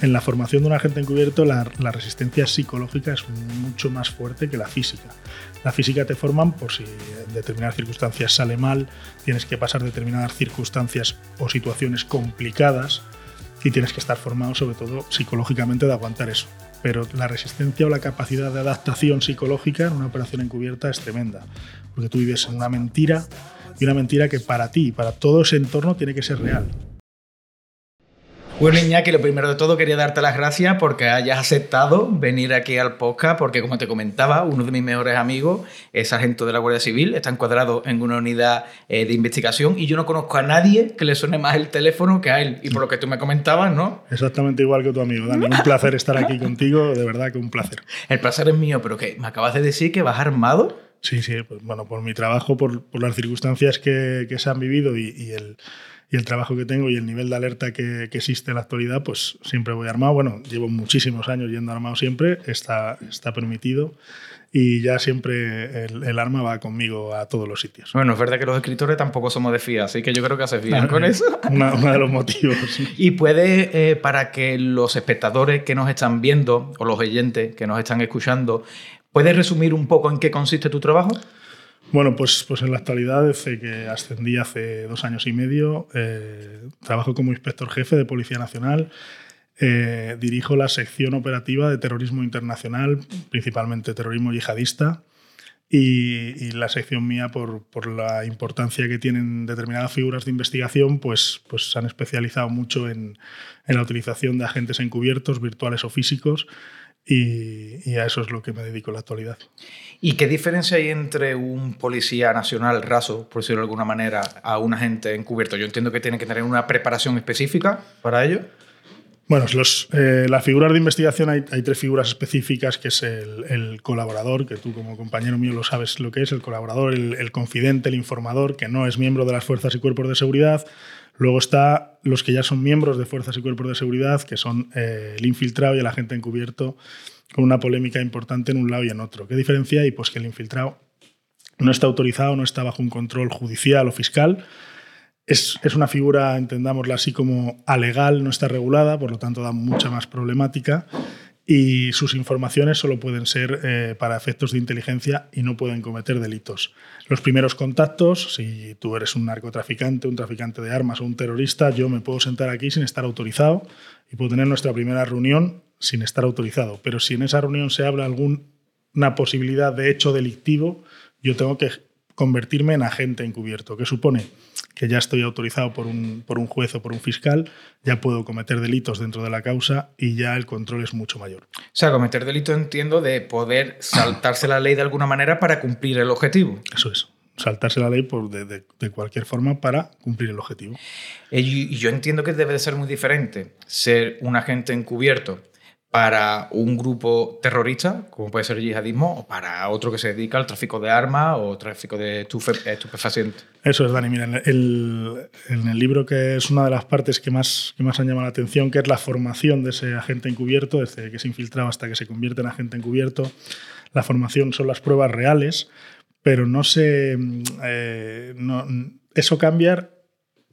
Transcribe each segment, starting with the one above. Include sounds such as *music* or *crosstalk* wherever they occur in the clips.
en la formación de un agente encubierto la, resistencia psicológica es mucho más fuerte que la física. La física te forman por si en determinadas circunstancias sale mal, tienes que pasar determinadas circunstancias o situaciones complicadas y tienes que estar formado sobre todo psicológicamente de aguantar eso. Pero la resistencia o la capacidad de adaptación psicológica en una operación encubierta es tremenda, porque tú vives en una mentira y una mentira que para ti y para todo ese entorno tiene que ser real. Bueno, Iñaki, lo primero de todo quería darte las gracias porque hayas aceptado venir aquí al podcast, porque como te comentaba, uno de mis mejores amigos es sargento de la Guardia Civil, está encuadrado en una unidad eh, de investigación y yo no conozco a nadie que le suene más el teléfono que a él. Y por lo que tú me comentabas, ¿no? Exactamente igual que tu amigo, Dani. Un placer estar aquí contigo, de verdad que un placer. El placer es mío, pero que me acabas de decir que vas armado. Sí, sí, pues, bueno, por mi trabajo, por, las circunstancias que, se han vivido y el y el trabajo que tengo y el nivel de alerta que, existe en la actualidad, pues siempre voy armado. Bueno, llevo muchísimos años yendo armado siempre, está, está permitido y ya siempre el, arma va conmigo a todos los sitios. Bueno, es verdad que los escritores tampoco somos de FIA, así que yo creo que haces bien con *laughs* eso. Uno de los motivos. *laughs* y puede, eh, para que los espectadores que nos están viendo o los oyentes que nos están escuchando, ¿puedes resumir un poco en qué consiste tu trabajo? Bueno, pues, pues en la actualidad, desde que ascendí hace dos años y medio, eh, trabajo como inspector jefe de Policía Nacional. Eh, dirijo la sección operativa de terrorismo internacional, principalmente terrorismo yihadista, y, la sección mía, por, por, la importancia que tienen determinadas figuras de investigación, pues, pues se han especializado mucho en, en la utilización de agentes encubiertos, virtuales o físicos, y, a eso es lo que me dedico en la actualidad. ¿Y qué diferencia hay entre un policía nacional raso, por decirlo de alguna manera, a un agente encubierto? Yo entiendo que tiene que tener una preparación específica para ello. Bueno, los, eh, las figuras de investigación hay, tres figuras específicas, que es el, colaborador, que tú como compañero mío lo sabes lo que es, el colaborador, el, el confidente, el informador, que no es miembro de las fuerzas y cuerpos de seguridad, Luego está los que ya son miembros de fuerzas y cuerpos de seguridad, que son eh, el infiltrado y el agente encubierto, con una polémica importante en un lado y en otro. ¿Qué diferencia hay? Pues que el infiltrado no está autorizado, no está bajo un control judicial o fiscal. Es, es una figura, entendámosla así, como alegal, no está regulada, por lo tanto da mucha más problemática y sus informaciones solo pueden ser eh, para efectos de inteligencia y no pueden cometer delitos. Los primeros contactos, si tú eres un narcotraficante, un traficante de armas o un terrorista, yo me puedo sentar aquí sin estar autorizado y puedo tener nuestra primera reunión sin estar autorizado. Pero si en esa reunión se habla alguna posibilidad de hecho delictivo, yo tengo que convertirme en agente encubierto, que supone que ya estoy autorizado por un, por un juez o por un fiscal, ya puedo cometer delitos dentro de la causa y ya el control es mucho mayor. O sea, cometer delito entiendo de poder saltarse la ley de alguna manera para cumplir el objetivo. Eso es saltarse la ley por de, de, cualquier forma para cumplir el objetivo. Eh, y yo entiendo que debe de ser muy diferente ser un agente encubierto para un grupo terrorista, como puede ser el yihadismo, o para otro que se dedica al tráfico de armas o tráfico de estupefacientes. Eso es, Dani. Mira, en el, en el, libro que es una de las partes que más, que más han llamado la atención, que es la formación de ese agente encubierto, desde que se infiltraba hasta que se convierte en agente encubierto, la formación son las pruebas reales, pero no se... Eh, no, eso cambiar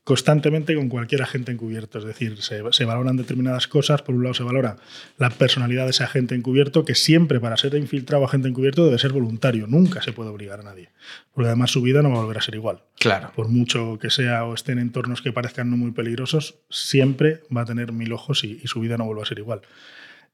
constantemente con cualquier agente encubierto. Es decir, se, valoran determinadas cosas. Por un lado, se valora la personalidad de ese agente encubierto, que siempre para ser infiltrado o agente encubierto debe ser voluntario. Nunca se puede obligar a nadie. Porque además su vida no va a volver a ser igual. Claro. Por mucho que sea o esté en entornos que parezcan no muy peligrosos, siempre va a tener mil ojos y, y su vida no vuelve a ser igual.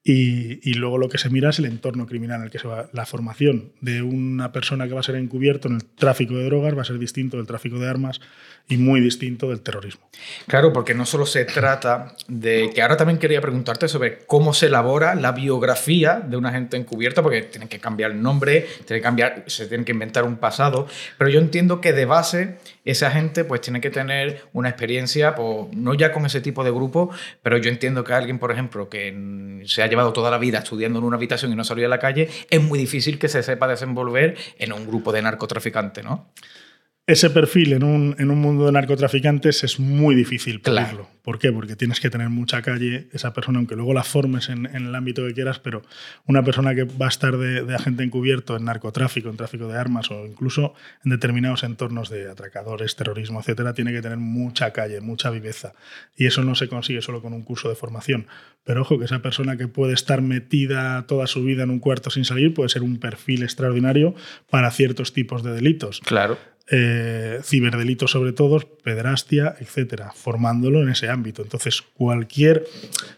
Y, luego lo que se mira es el entorno criminal en el que se va. La formación de una persona que va a ser encubierto en el tráfico de drogas va a ser distinto del tráfico de armas y muy distinto del terrorismo. Claro, porque no solo se trata de que ahora también quería preguntarte sobre cómo se elabora la biografía de un agente encubierto, porque tienen que cambiar el nombre, tiene que cambiar, se tiene que inventar un pasado, pero yo entiendo que de base ese agente pues tiene que tener una experiencia, no ya con ese tipo de grupo, pero yo entiendo que alguien, por ejemplo, que se ha llevado toda la vida estudiando en una habitación y no salió a la calle, es muy difícil que se sepa desenvolver en un grupo de narcotraficantes, ¿no? Ese perfil en un, en un, mundo de narcotraficantes es muy difícil pedirlo. ¿Por qué? Porque tienes que tener mucha calle esa persona, aunque luego la formes en, en, el ámbito que quieras, pero una persona que va a estar de, de, agente encubierto en narcotráfico, en tráfico de armas o incluso en determinados entornos de atracadores, terrorismo, etcétera, tiene que tener mucha calle, mucha viveza. Y eso no se consigue solo con un curso de formación. Pero ojo, que esa persona que puede estar metida toda su vida en un cuarto sin salir puede ser un perfil extraordinario para ciertos tipos de delitos. Claro eh, ciberdelitos sobre todo, pederastia, etcétera, formándolo en ese ámbito. Entonces, cualquier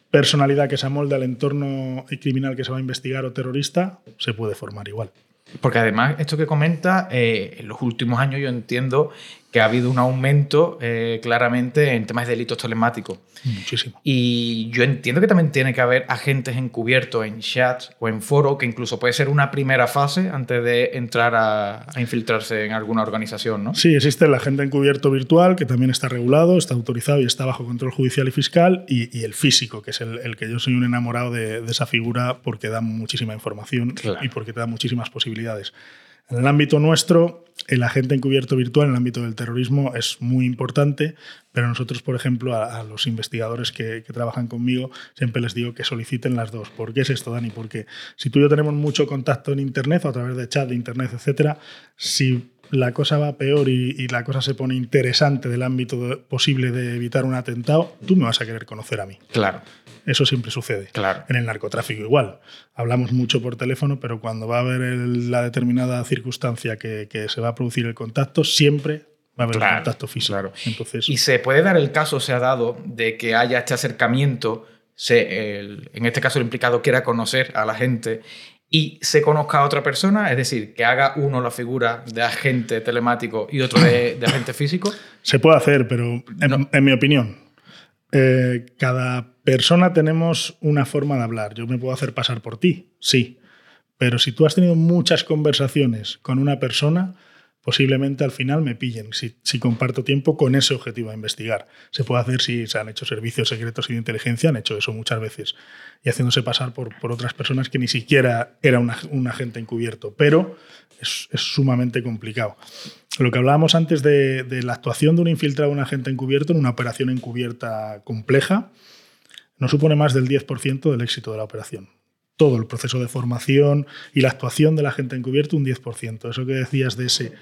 personalidad que se amolde al entorno criminal que se va a investigar o terrorista se puede formar igual. Porque además, esto que comenta, eh, en los últimos años yo entiendo que ha habido un aumento eh, claramente en temas de delitos telemáticos. Muchísimo. Y yo entiendo que también tiene que haber agentes encubiertos en chats o en foro, que incluso puede ser una primera fase antes de entrar a, infiltrarse en alguna organización, ¿no? Sí, existe el agente encubierto virtual, que también está regulado, está autorizado y está bajo control judicial y fiscal, y, el físico, que es el, que yo soy un enamorado de, esa figura porque da muchísima información y porque te da muchísimas posibilidades. En el ámbito nuestro, el agente encubierto virtual, en el ámbito del terrorismo, es muy importante, pero nosotros, por ejemplo, a, los investigadores que, trabajan conmigo, siempre les digo que soliciten las dos. ¿Por qué es esto, Dani? Porque si tú y yo tenemos mucho contacto en Internet o a través de chat de Internet, etcétera, si la cosa va peor y, la cosa se pone interesante del ámbito posible de evitar un atentado, tú me vas a querer conocer a mí. Claro. Eso siempre sucede. Claro. En el narcotráfico igual. Hablamos mucho por teléfono, pero cuando va a haber la determinada circunstancia que, se va a producir el contacto, siempre va a haber un contacto físico. Claro. Entonces, y se puede dar el caso, se ha dado, de que haya este acercamiento, se, en este caso el implicado quiera conocer a la gente y se conozca a otra persona, es decir, que haga uno la figura de agente telemático y otro de, agente físico? Se puede hacer, pero en, mi opinión, eh, cada persona tenemos una forma de hablar. Yo me puedo hacer pasar por ti, sí, pero si tú has tenido muchas conversaciones con una persona, posiblemente al final me pillen si, comparto tiempo con ese objetivo a investigar. Se puede hacer si se han hecho servicios secretos y de inteligencia, han hecho eso muchas veces, y haciéndose pasar por, otras personas que ni siquiera era un agente encubierto, pero es, es, sumamente complicado. Lo que hablábamos antes de, de la actuación de un infiltrado, un agente encubierto en una operación encubierta compleja, no supone más del 10% del éxito de la operación todo el proceso de formación y la actuación de la gente encubierto un 10%. Eso que decías de ese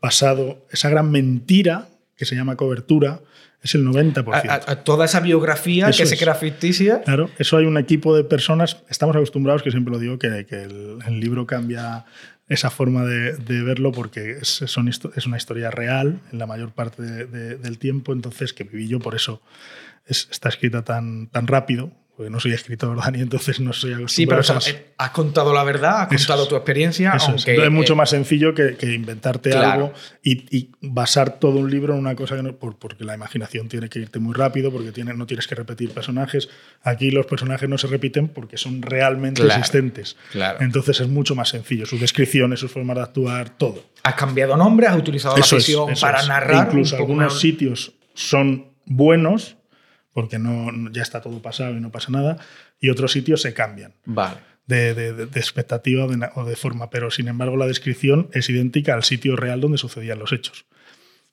pasado, esa gran mentira que se llama cobertura, es el 90%. A, toda esa biografía que se crea ficticia. Claro, eso hay un equipo de personas, estamos acostumbrados, que siempre lo digo, que, el, libro cambia esa forma de, verlo porque es, es, una historia real en la mayor parte del tiempo, entonces que viví yo, por eso está escrita tan, tan rápido, porque no soy escritor, Dani, entonces no soy. Sí, pero eh, has contado la verdad, has contado tu experiencia. aunque, es. mucho más sencillo que, inventarte algo y, basar todo un libro en una cosa que no, porque la imaginación tiene que irte muy rápido, porque tiene, no tienes que repetir personajes. Aquí los personajes no se repiten porque son realmente existentes. Entonces es mucho más sencillo. Sus descripciones, sus formas de actuar, todo. Has cambiado nombre, has utilizado la ficción para narrar. incluso algunos sitios son buenos porque no, ya está todo pasado y no pasa nada, y otros sitios se cambian. Vale. De, de, expectativa o de, forma, pero sin embargo la descripción es idéntica al sitio real donde sucedían los hechos.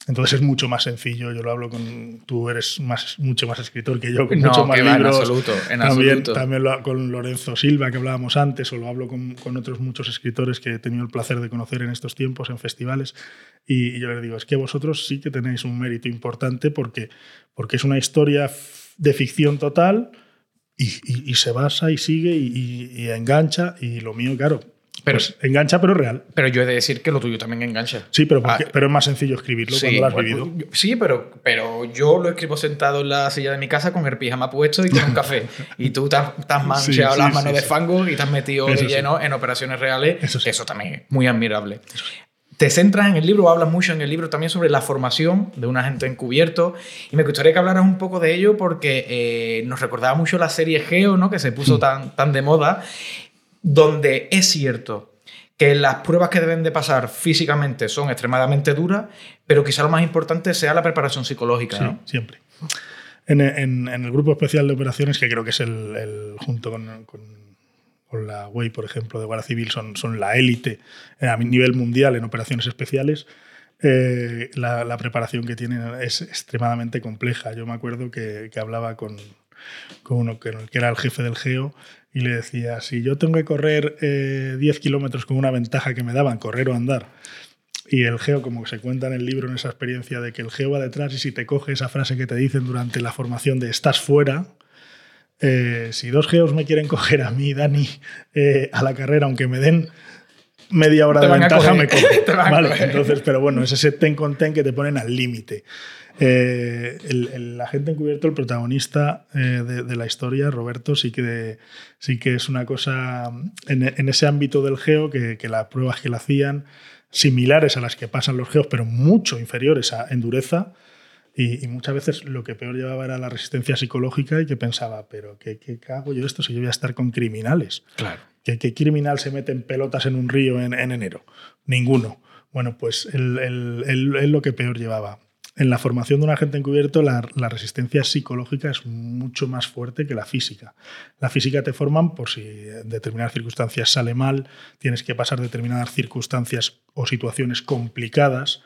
Entonces es mucho más sencillo. Yo lo hablo con. Tú eres más, mucho más escritor que yo, con mucho más libros. En absoluto, en también, absoluto. también lo, con Lorenzo Silva, que hablábamos antes, o lo hablo con, con, otros muchos escritores que he tenido el placer de conocer en estos tiempos, en festivales. Y, yo les digo: es que vosotros sí que tenéis un mérito importante porque, porque es una historia de ficción total y, se basa y sigue y, engancha. Y lo mío, claro, pero, pues engancha, pero real. Pero yo he de decir que lo tuyo también engancha. Sí, pero, ah, pero es más sencillo escribirlo cuando lo has vivido. Sí, pero, pero yo lo escribo sentado en la silla de mi casa con el pijama puesto y con un café. *laughs* y tú te has, manchado las manos de fango y te has metido de lleno en operaciones reales. Eso, eso también es muy admirable te centras en el libro, hablas mucho en el libro también sobre la formación de un agente encubierto y me gustaría que hablaras un poco de ello porque eh, nos recordaba mucho la serie Geo, ¿no? que se puso tan, tan de moda, donde es cierto que las pruebas que deben de pasar físicamente son extremadamente duras, pero quizá lo más importante sea la preparación psicológica. Sí, siempre. En, el grupo especial de operaciones, que creo que es el, junto con con la WEI, por ejemplo, de Guardia Civil, son, son la élite a nivel mundial en operaciones especiales. eh, la, preparación que tienen es extremadamente compleja. Yo me acuerdo que, hablaba con, con, uno que, era el jefe del GEO y le decía, si yo tengo que correr 10 eh, kilómetros con una ventaja que me daban, correr o andar, y el geo, como se cuenta en el libro, en esa experiencia de que el geo va detrás y si te coge esa frase que te dicen durante la formación de estás fuera, eh, si dos geos me quieren coger a mí, Dani, eh, a la carrera, aunque me den media hora de ventaja, me *laughs* cogen. vale, entonces, pero bueno, es ese ten con ten que te ponen al límite. Eh, el, agente encubierto, el protagonista de, la historia, Roberto, sí que, sí que es una cosa en, ese ámbito del geo que, que las pruebas que le hacían similares a las que pasan los geos, pero mucho inferiores a, en dureza. Y, muchas veces lo que peor llevaba era la resistencia psicológica y que pensaba, pero ¿qué, qué hago yo esto si yo voy a estar con criminales? Claro. ¿Qué, criminal se mete en pelotas en un río en, enero? Ninguno. Bueno, pues él, él, lo que peor llevaba en la formación de un agente encubierto la, resistencia psicológica es mucho más fuerte que la física. La física te forman por si en determinadas circunstancias sale mal, tienes que pasar determinadas circunstancias o situaciones complicadas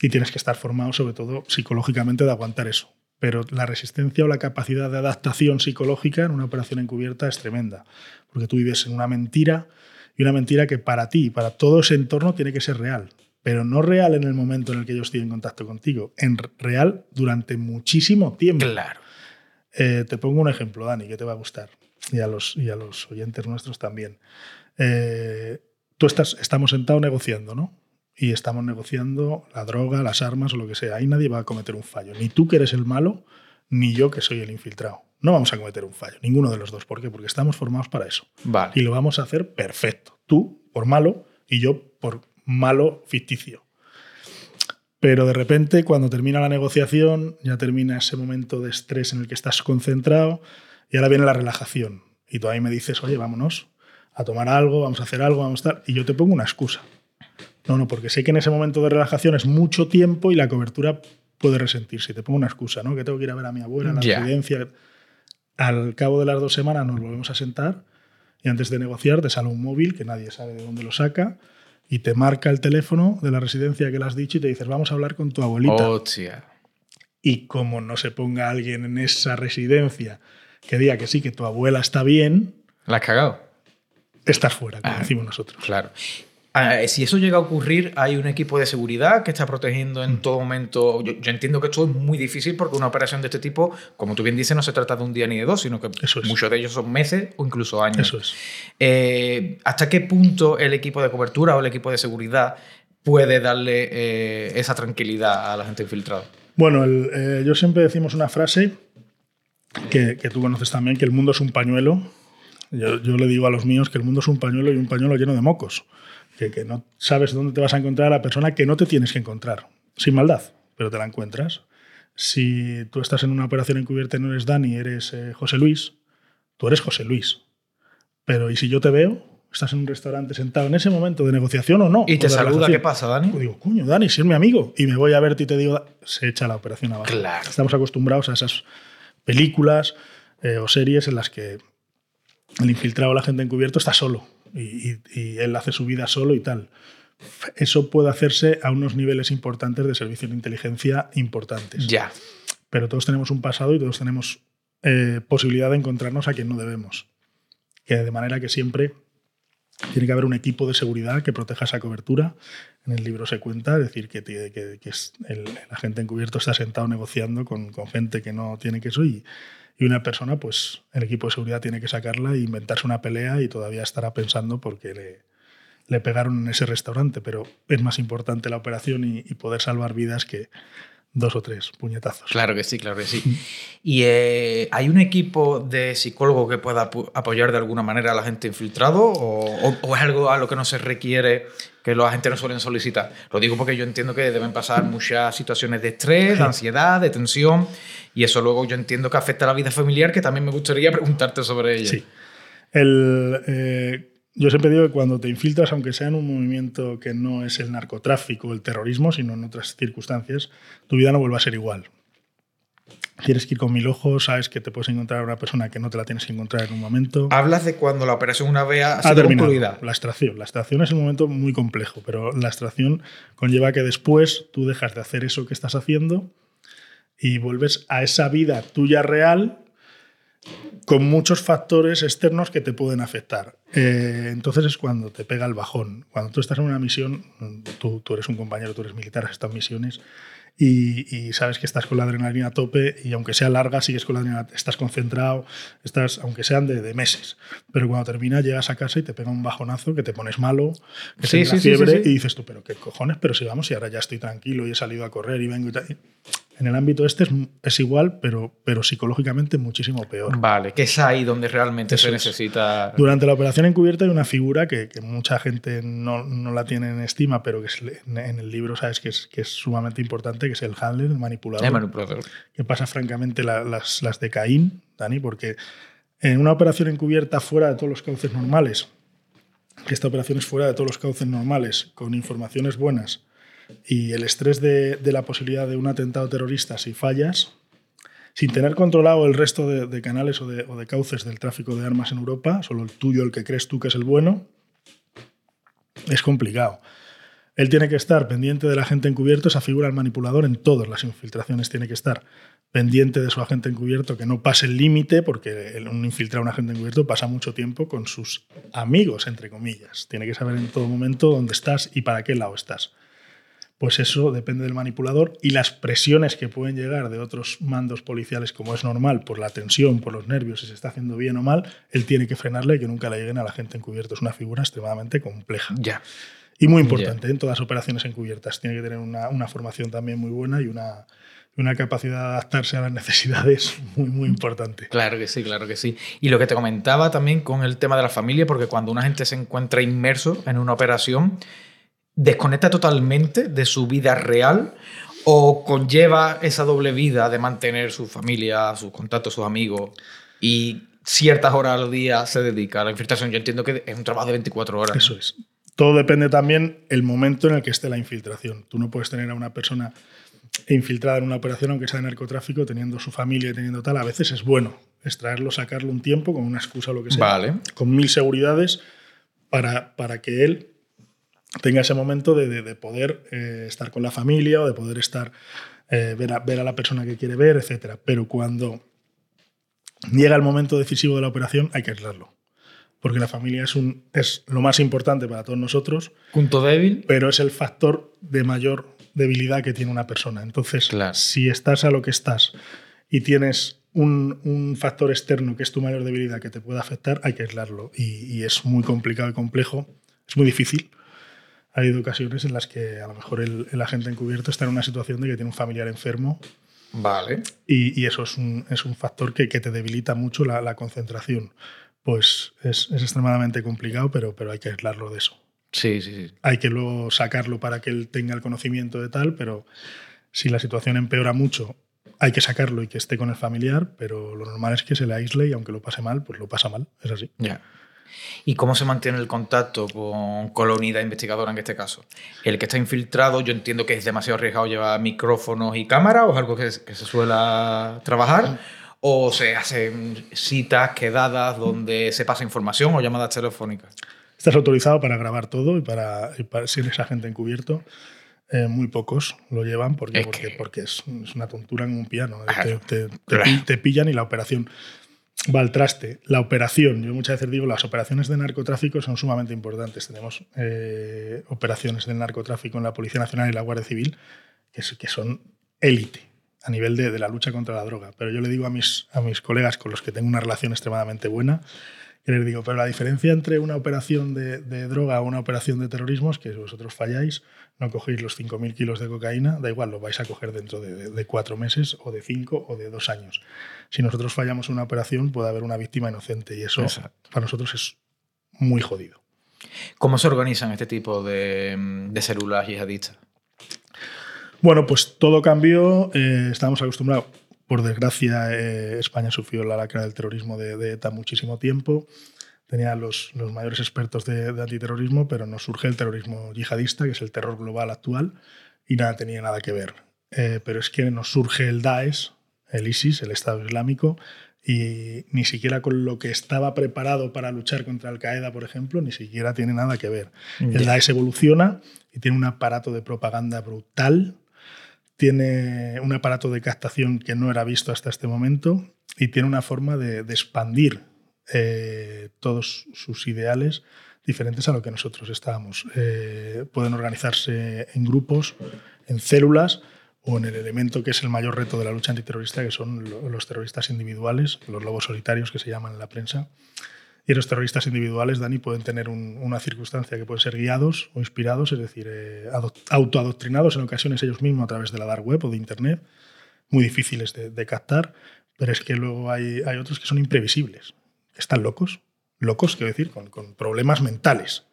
y tienes que estar formado sobre todo psicológicamente de aguantar eso. Pero la resistencia o la capacidad de adaptación psicológica en una operación encubierta es tremenda, porque tú vives en una mentira y una mentira que para ti y para todo ese entorno tiene que ser real pero no real en el momento en el que yo estoy en contacto contigo, en real durante muchísimo tiempo. Claro. Eh, te pongo un ejemplo, Dani, que te va a gustar, y a los, y a los oyentes nuestros también. Eh, tú estás, estamos sentados negociando, ¿no? Y estamos negociando la droga, las armas o lo que sea. Ahí nadie va a cometer un fallo. Ni tú que eres el malo, ni yo que soy el infiltrado. No vamos a cometer un fallo, ninguno de los dos. ¿Por qué? Porque estamos formados para eso. Vale. Y lo vamos a hacer perfecto. Tú por malo y yo por malo ficticio. Pero de repente, cuando termina la negociación, ya termina ese momento de estrés en el que estás concentrado y ahora viene la relajación. Y tú ahí me dices, oye, vámonos a tomar algo, vamos a hacer algo, vamos a estar. Y yo te pongo una excusa. No, no, porque sé que en ese momento de relajación es mucho tiempo y la cobertura puede resentirse. Te pongo una excusa, ¿no? Que tengo que ir a ver a mi abuela en la residencia. Al cabo de las dos semanas nos volvemos a sentar y antes de negociar te sale un móvil que nadie sabe de dónde lo saca y te marca el teléfono de la residencia que le has dicho y te dices, vamos a hablar con tu abuelita. Y como no se ponga alguien en esa residencia que diga que sí, que tu abuela está bien. La has cagado. Estás fuera, como ah, decimos nosotros. Claro. Ah, si eso llega a ocurrir, hay un equipo de seguridad que está protegiendo en mm. todo momento. Yo, entiendo que esto es muy difícil porque una operación de este tipo, como tú bien dices, no se trata de un día ni de dos, sino que muchos de ellos son meses o incluso años. Eso es. Eh, ¿Hasta qué punto el equipo de cobertura o el equipo de seguridad puede darle eh, esa tranquilidad a la gente infiltrada? Bueno, eh, yo siempre decimos una frase que, que, tú conoces también, que el mundo es un pañuelo. Yo, yo le digo a los míos que el mundo es un pañuelo y un pañuelo lleno de mocos que, no sabes dónde te vas a encontrar a la persona que no te tienes que encontrar, sin maldad, pero te la encuentras. Si tú estás en una operación encubierta y no eres Dani, eres eh, José Luis, tú eres José Luis. Pero ¿y si yo te veo? Estás en un restaurante sentado en ese momento de negociación o no. Y te saluda, ¿qué pasa, Dani? Pues digo, coño, Dani, si es mi amigo. Y me voy a verte y te digo, se echa la operación abajo. Claro. Estamos acostumbrados a esas películas eh, o series en las que el infiltrado o la gente encubierto está solo y, él hace su vida solo y tal. Eso puede hacerse a unos niveles importantes de servicio de inteligencia importantes. Ya. Pero todos tenemos un pasado y todos tenemos eh, posibilidad de encontrarnos a quien no debemos. Que de manera que siempre tiene que haber un equipo de seguridad que proteja esa cobertura. En el libro se cuenta, es decir, que, que, es el, agente encubierto está sentado negociando con, con gente que no tiene que eso y, y una persona, pues el equipo de seguridad tiene que sacarla e inventarse una pelea y todavía estará pensando porque le, le pegaron en ese restaurante. Pero es más importante la operación y, poder salvar vidas que dos o tres puñetazos. Claro que sí, claro que sí. ¿Y eh, hay un equipo de psicólogo que pueda apoyar de alguna manera a la gente infiltrado o, o, es algo a lo que no se requiere que los agentes no suelen solicitar? Lo digo porque yo entiendo que deben pasar muchas situaciones de estrés, de ansiedad, de tensión y eso luego yo entiendo que afecta a la vida familiar, que también me gustaría preguntarte sobre ella. Sí. El, eh, yo siempre digo que cuando te infiltras, aunque sea en un movimiento que no es el narcotráfico o el terrorismo, sino en otras circunstancias, tu vida no vuelve a ser igual. Tienes que ir con mil ojos, sabes que te puedes encontrar a una persona que no te la tienes que encontrar en un momento. Hablas de cuando la operación una vez ha, ha terminado. concluida. La extracción. La extracción es un momento muy complejo, pero la extracción conlleva que después tú dejas de hacer eso que estás haciendo y vuelves a esa vida tuya real con muchos factores externos que te pueden afectar. Eh, entonces es cuando te pega el bajón. Cuando tú estás en una misión, tú, tú eres un compañero, tú eres militar, has estado en misiones y, y, sabes que estás con la adrenalina a tope y aunque sea larga, sigues con la adrenalina, estás concentrado, estás, aunque sean de, de meses. Pero cuando termina, llegas a casa y te pega un bajonazo, que te pones malo, que Sí, te sí, fiebre sí. y dices tú, pero qué cojones, pero si vamos y ahora ya estoy tranquilo y he salido a correr y vengo y tal. En el ámbito este es, es igual, pero, pero psicológicamente muchísimo peor. Vale, que es ahí donde realmente Eso se es. necesita. Durante la operación encubierta hay una figura que, que mucha gente no, no la tiene en estima, pero que es, en, el libro sabes que es, que es sumamente importante, que es el handler, el manipulador, Eh, manipulador. que pasa francamente la- las, las de Caín, Dani, porque en una operación encubierta fuera de todos los cauces normales, que esta operación es fuera de todos los cauces normales, con informaciones buenas y el estrés de, la posibilidad de un atentado terrorista si fallas, sin tener controlado el resto de, canales o de, cauces del tráfico de armas en Europa, solo el tuyo, el que crees tú que es el bueno, es complicado. Él tiene que estar pendiente del agente encubierto, esa figura del manipulador en todas las infiltraciones tiene que estar pendiente de su agente encubierto, que no pase el límite, porque un infiltrado, un agente encubierto, pasa mucho tiempo con sus amigos, entre comillas. Tiene que saber en todo momento dónde estás y para qué lado estás. Pues eso depende del manipulador y las presiones que pueden llegar de otros mandos policiales, como es normal, por la tensión, por los nervios, si se está haciendo bien o mal, él tiene que frenarle y que nunca le lleguen a la gente encubierto. Es una figura extremadamente compleja. Ya. Y muy importante en todas las operaciones encubiertas. Tiene que tener una, una formación también muy buena y una, una capacidad de adaptarse a las necesidades *laughs* muy, muy importante. Claro que sí, claro que sí. Y lo que te comentaba también con el tema de la familia, porque cuando una gente se encuentra inmerso en una operación, desconecta totalmente de su vida real o conlleva esa doble vida de mantener su familia, sus contactos, sus amigos y ciertas horas al día se dedica a la infiltración. Yo entiendo que es un trabajo de 24 horas. Eso es. Todo depende también el momento en el que esté la infiltración. Tú no puedes tener a una persona infiltrada en una operación, aunque sea de narcotráfico, teniendo su familia y teniendo tal. A veces es bueno extraerlo, sacarlo un tiempo con una excusa o lo que sea. Vale. Con mil seguridades para, para que él tenga ese momento de, de, de poder eh, estar con la familia o de poder estar eh, ver, a, ver a la persona que quiere ver, etc. Pero cuando llega el momento decisivo de la operación hay que aislarlo. Porque la familia es, un, es lo más importante para todos nosotros, Punto débil. pero es el factor de mayor debilidad que tiene una persona. Entonces, Claro. si estás a lo que estás y tienes un, un factor externo que es tu mayor debilidad que te puede afectar, hay que aislarlo. Y, y es muy complicado y complejo, es muy difícil. Ha habido ocasiones en las que a lo mejor el, el agente encubierto está en una situación de que tiene un familiar enfermo Vale. y, y eso es un, es un factor que, que te debilita mucho la, la concentración. Pues es, es extremadamente complicado, pero, pero hay que aislarlo de eso. Sí, sí, sí. Hay que luego sacarlo para que él tenga el conocimiento de tal, pero si la situación empeora mucho, hay que sacarlo y que esté con el familiar, pero lo normal es que se le aísle y aunque lo pase mal, pues lo pasa mal. Es así. Ya. ¿Y cómo se mantiene el contacto con, con la unidad investigadora en este caso? El que está infiltrado, yo entiendo que es demasiado arriesgado llevar micrófonos y cámaras, o es algo que, que se suele trabajar, o se hacen citas quedadas donde se pasa información o llamadas telefónicas. Estás autorizado para grabar todo y para, y para si eres agente encubierto. Eh, muy pocos lo llevan porque, Es porque, que- porque es, es una tontura en un piano. Claro. Te, te- Claro. te pillan y la operación va al traste. La operación, yo muchas veces digo, las operaciones de narcotráfico son sumamente importantes. Tenemos eh, operaciones del narcotráfico en la Policía Nacional y la Guardia Civil que, que son élite a nivel de, de la lucha contra la droga. Pero yo le digo a mis, a mis colegas con los que tengo una relación extremadamente buena, que les digo, pero la diferencia entre una operación de, de droga o una operación de terrorismo es que si vosotros falláis, no cogéis los 5.000 kilos de cocaína, da igual, lo vais a coger dentro de, de- de cuatro meses o de cinco o de dos años. Si nosotros fallamos en una operación, puede haber una víctima inocente y eso Exacto. para nosotros es muy jodido. ¿Cómo se organizan este tipo de, de células yihadistas? Bueno, pues todo cambió. eh, estábamos acostumbrados, por desgracia, eh, España sufrió la lacra del terrorismo de, de ETA muchísimo tiempo. Tenía los, los mayores expertos de, de antiterrorismo, pero nos surge el terrorismo yihadista, que es el terror global actual, y nada tenía nada que ver. Eh, pero es que nos surge el Daesh el ISIS, el Estado Islámico, y ni siquiera con lo que estaba preparado para luchar contra Al Qaeda, por ejemplo, ni siquiera tiene nada que ver. El Daesh evoluciona y tiene un aparato de propaganda brutal, tiene un aparato de captación que no era visto hasta este momento y tiene una forma de, expandir eh, todos sus ideales diferentes a lo que nosotros estábamos. Eh, pueden organizarse en grupos, en células o en el elemento que es el mayor reto de la lucha antiterrorista, que son los terroristas individuales, los lobos solitarios que se llaman en la prensa. Y los terroristas individuales, Dani, pueden tener una circunstancia que pueden ser guiados o inspirados, es decir, eh, autoadoctrinados en ocasiones ellos mismos a través de la dark web o de Internet, muy difíciles de, captar, pero es que luego hay, hay, otros que son imprevisibles, están locos, locos, quiero decir, con, con problemas mentales.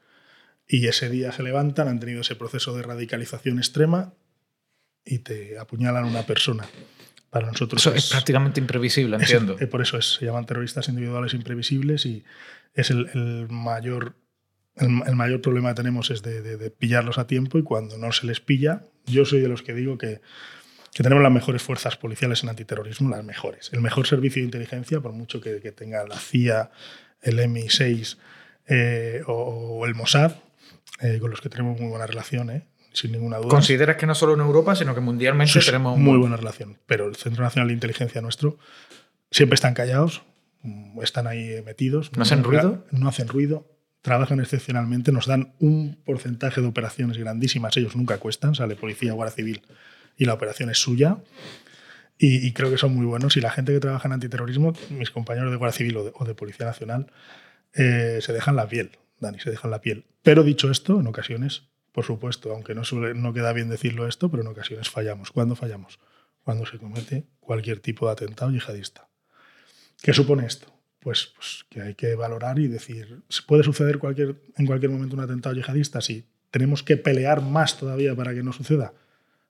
Y ese día se levantan, han tenido ese proceso de radicalización extrema y te apuñalan una persona. Para nosotros Eso es, prácticamente imprevisible, entiendo. por eso es, se llaman terroristas individuales imprevisibles y es el, mayor, el, mayor problema que tenemos es de, pillarlos a tiempo y cuando no se les pilla, yo soy de los que digo que, que tenemos las mejores fuerzas policiales en antiterrorismo, las mejores. El mejor servicio de inteligencia, por mucho que, tenga la CIA, el MI6 eh, o, el Mossad, eh, con los que tenemos muy buena relación, ¿eh? Sin ninguna duda. ¿Consideras que no solo en Europa, sino que mundialmente tenemos... Muy buena relación, pero el Centro Nacional de Inteligencia nuestro siempre están callados, mm, están ahí metidos. ¿No hacen ruido? No hacen ruido, trabajan excepcionalmente, nos dan un porcentaje de operaciones grandísimas, ellos nunca cuestan, sale policía, guardia civil y la operación es suya. Y, creo que son muy buenos. Y la gente que trabaja en antiterrorismo, mis compañeros de Guardia Civil o de, Policía Nacional, eh, se dejan la piel, Dani, se dejan la piel. Pero dicho esto, en ocasiones por supuesto, aunque no, no queda bien decirlo esto, pero en ocasiones fallamos. ¿Cuándo fallamos? Cuando se comete cualquier tipo de atentado yihadista. ¿Qué supone esto? Pues, pues que hay que valorar y decir, ¿puede suceder cualquier, en cualquier momento un atentado yihadista? Sí. ¿Tenemos que pelear más todavía para que no suceda?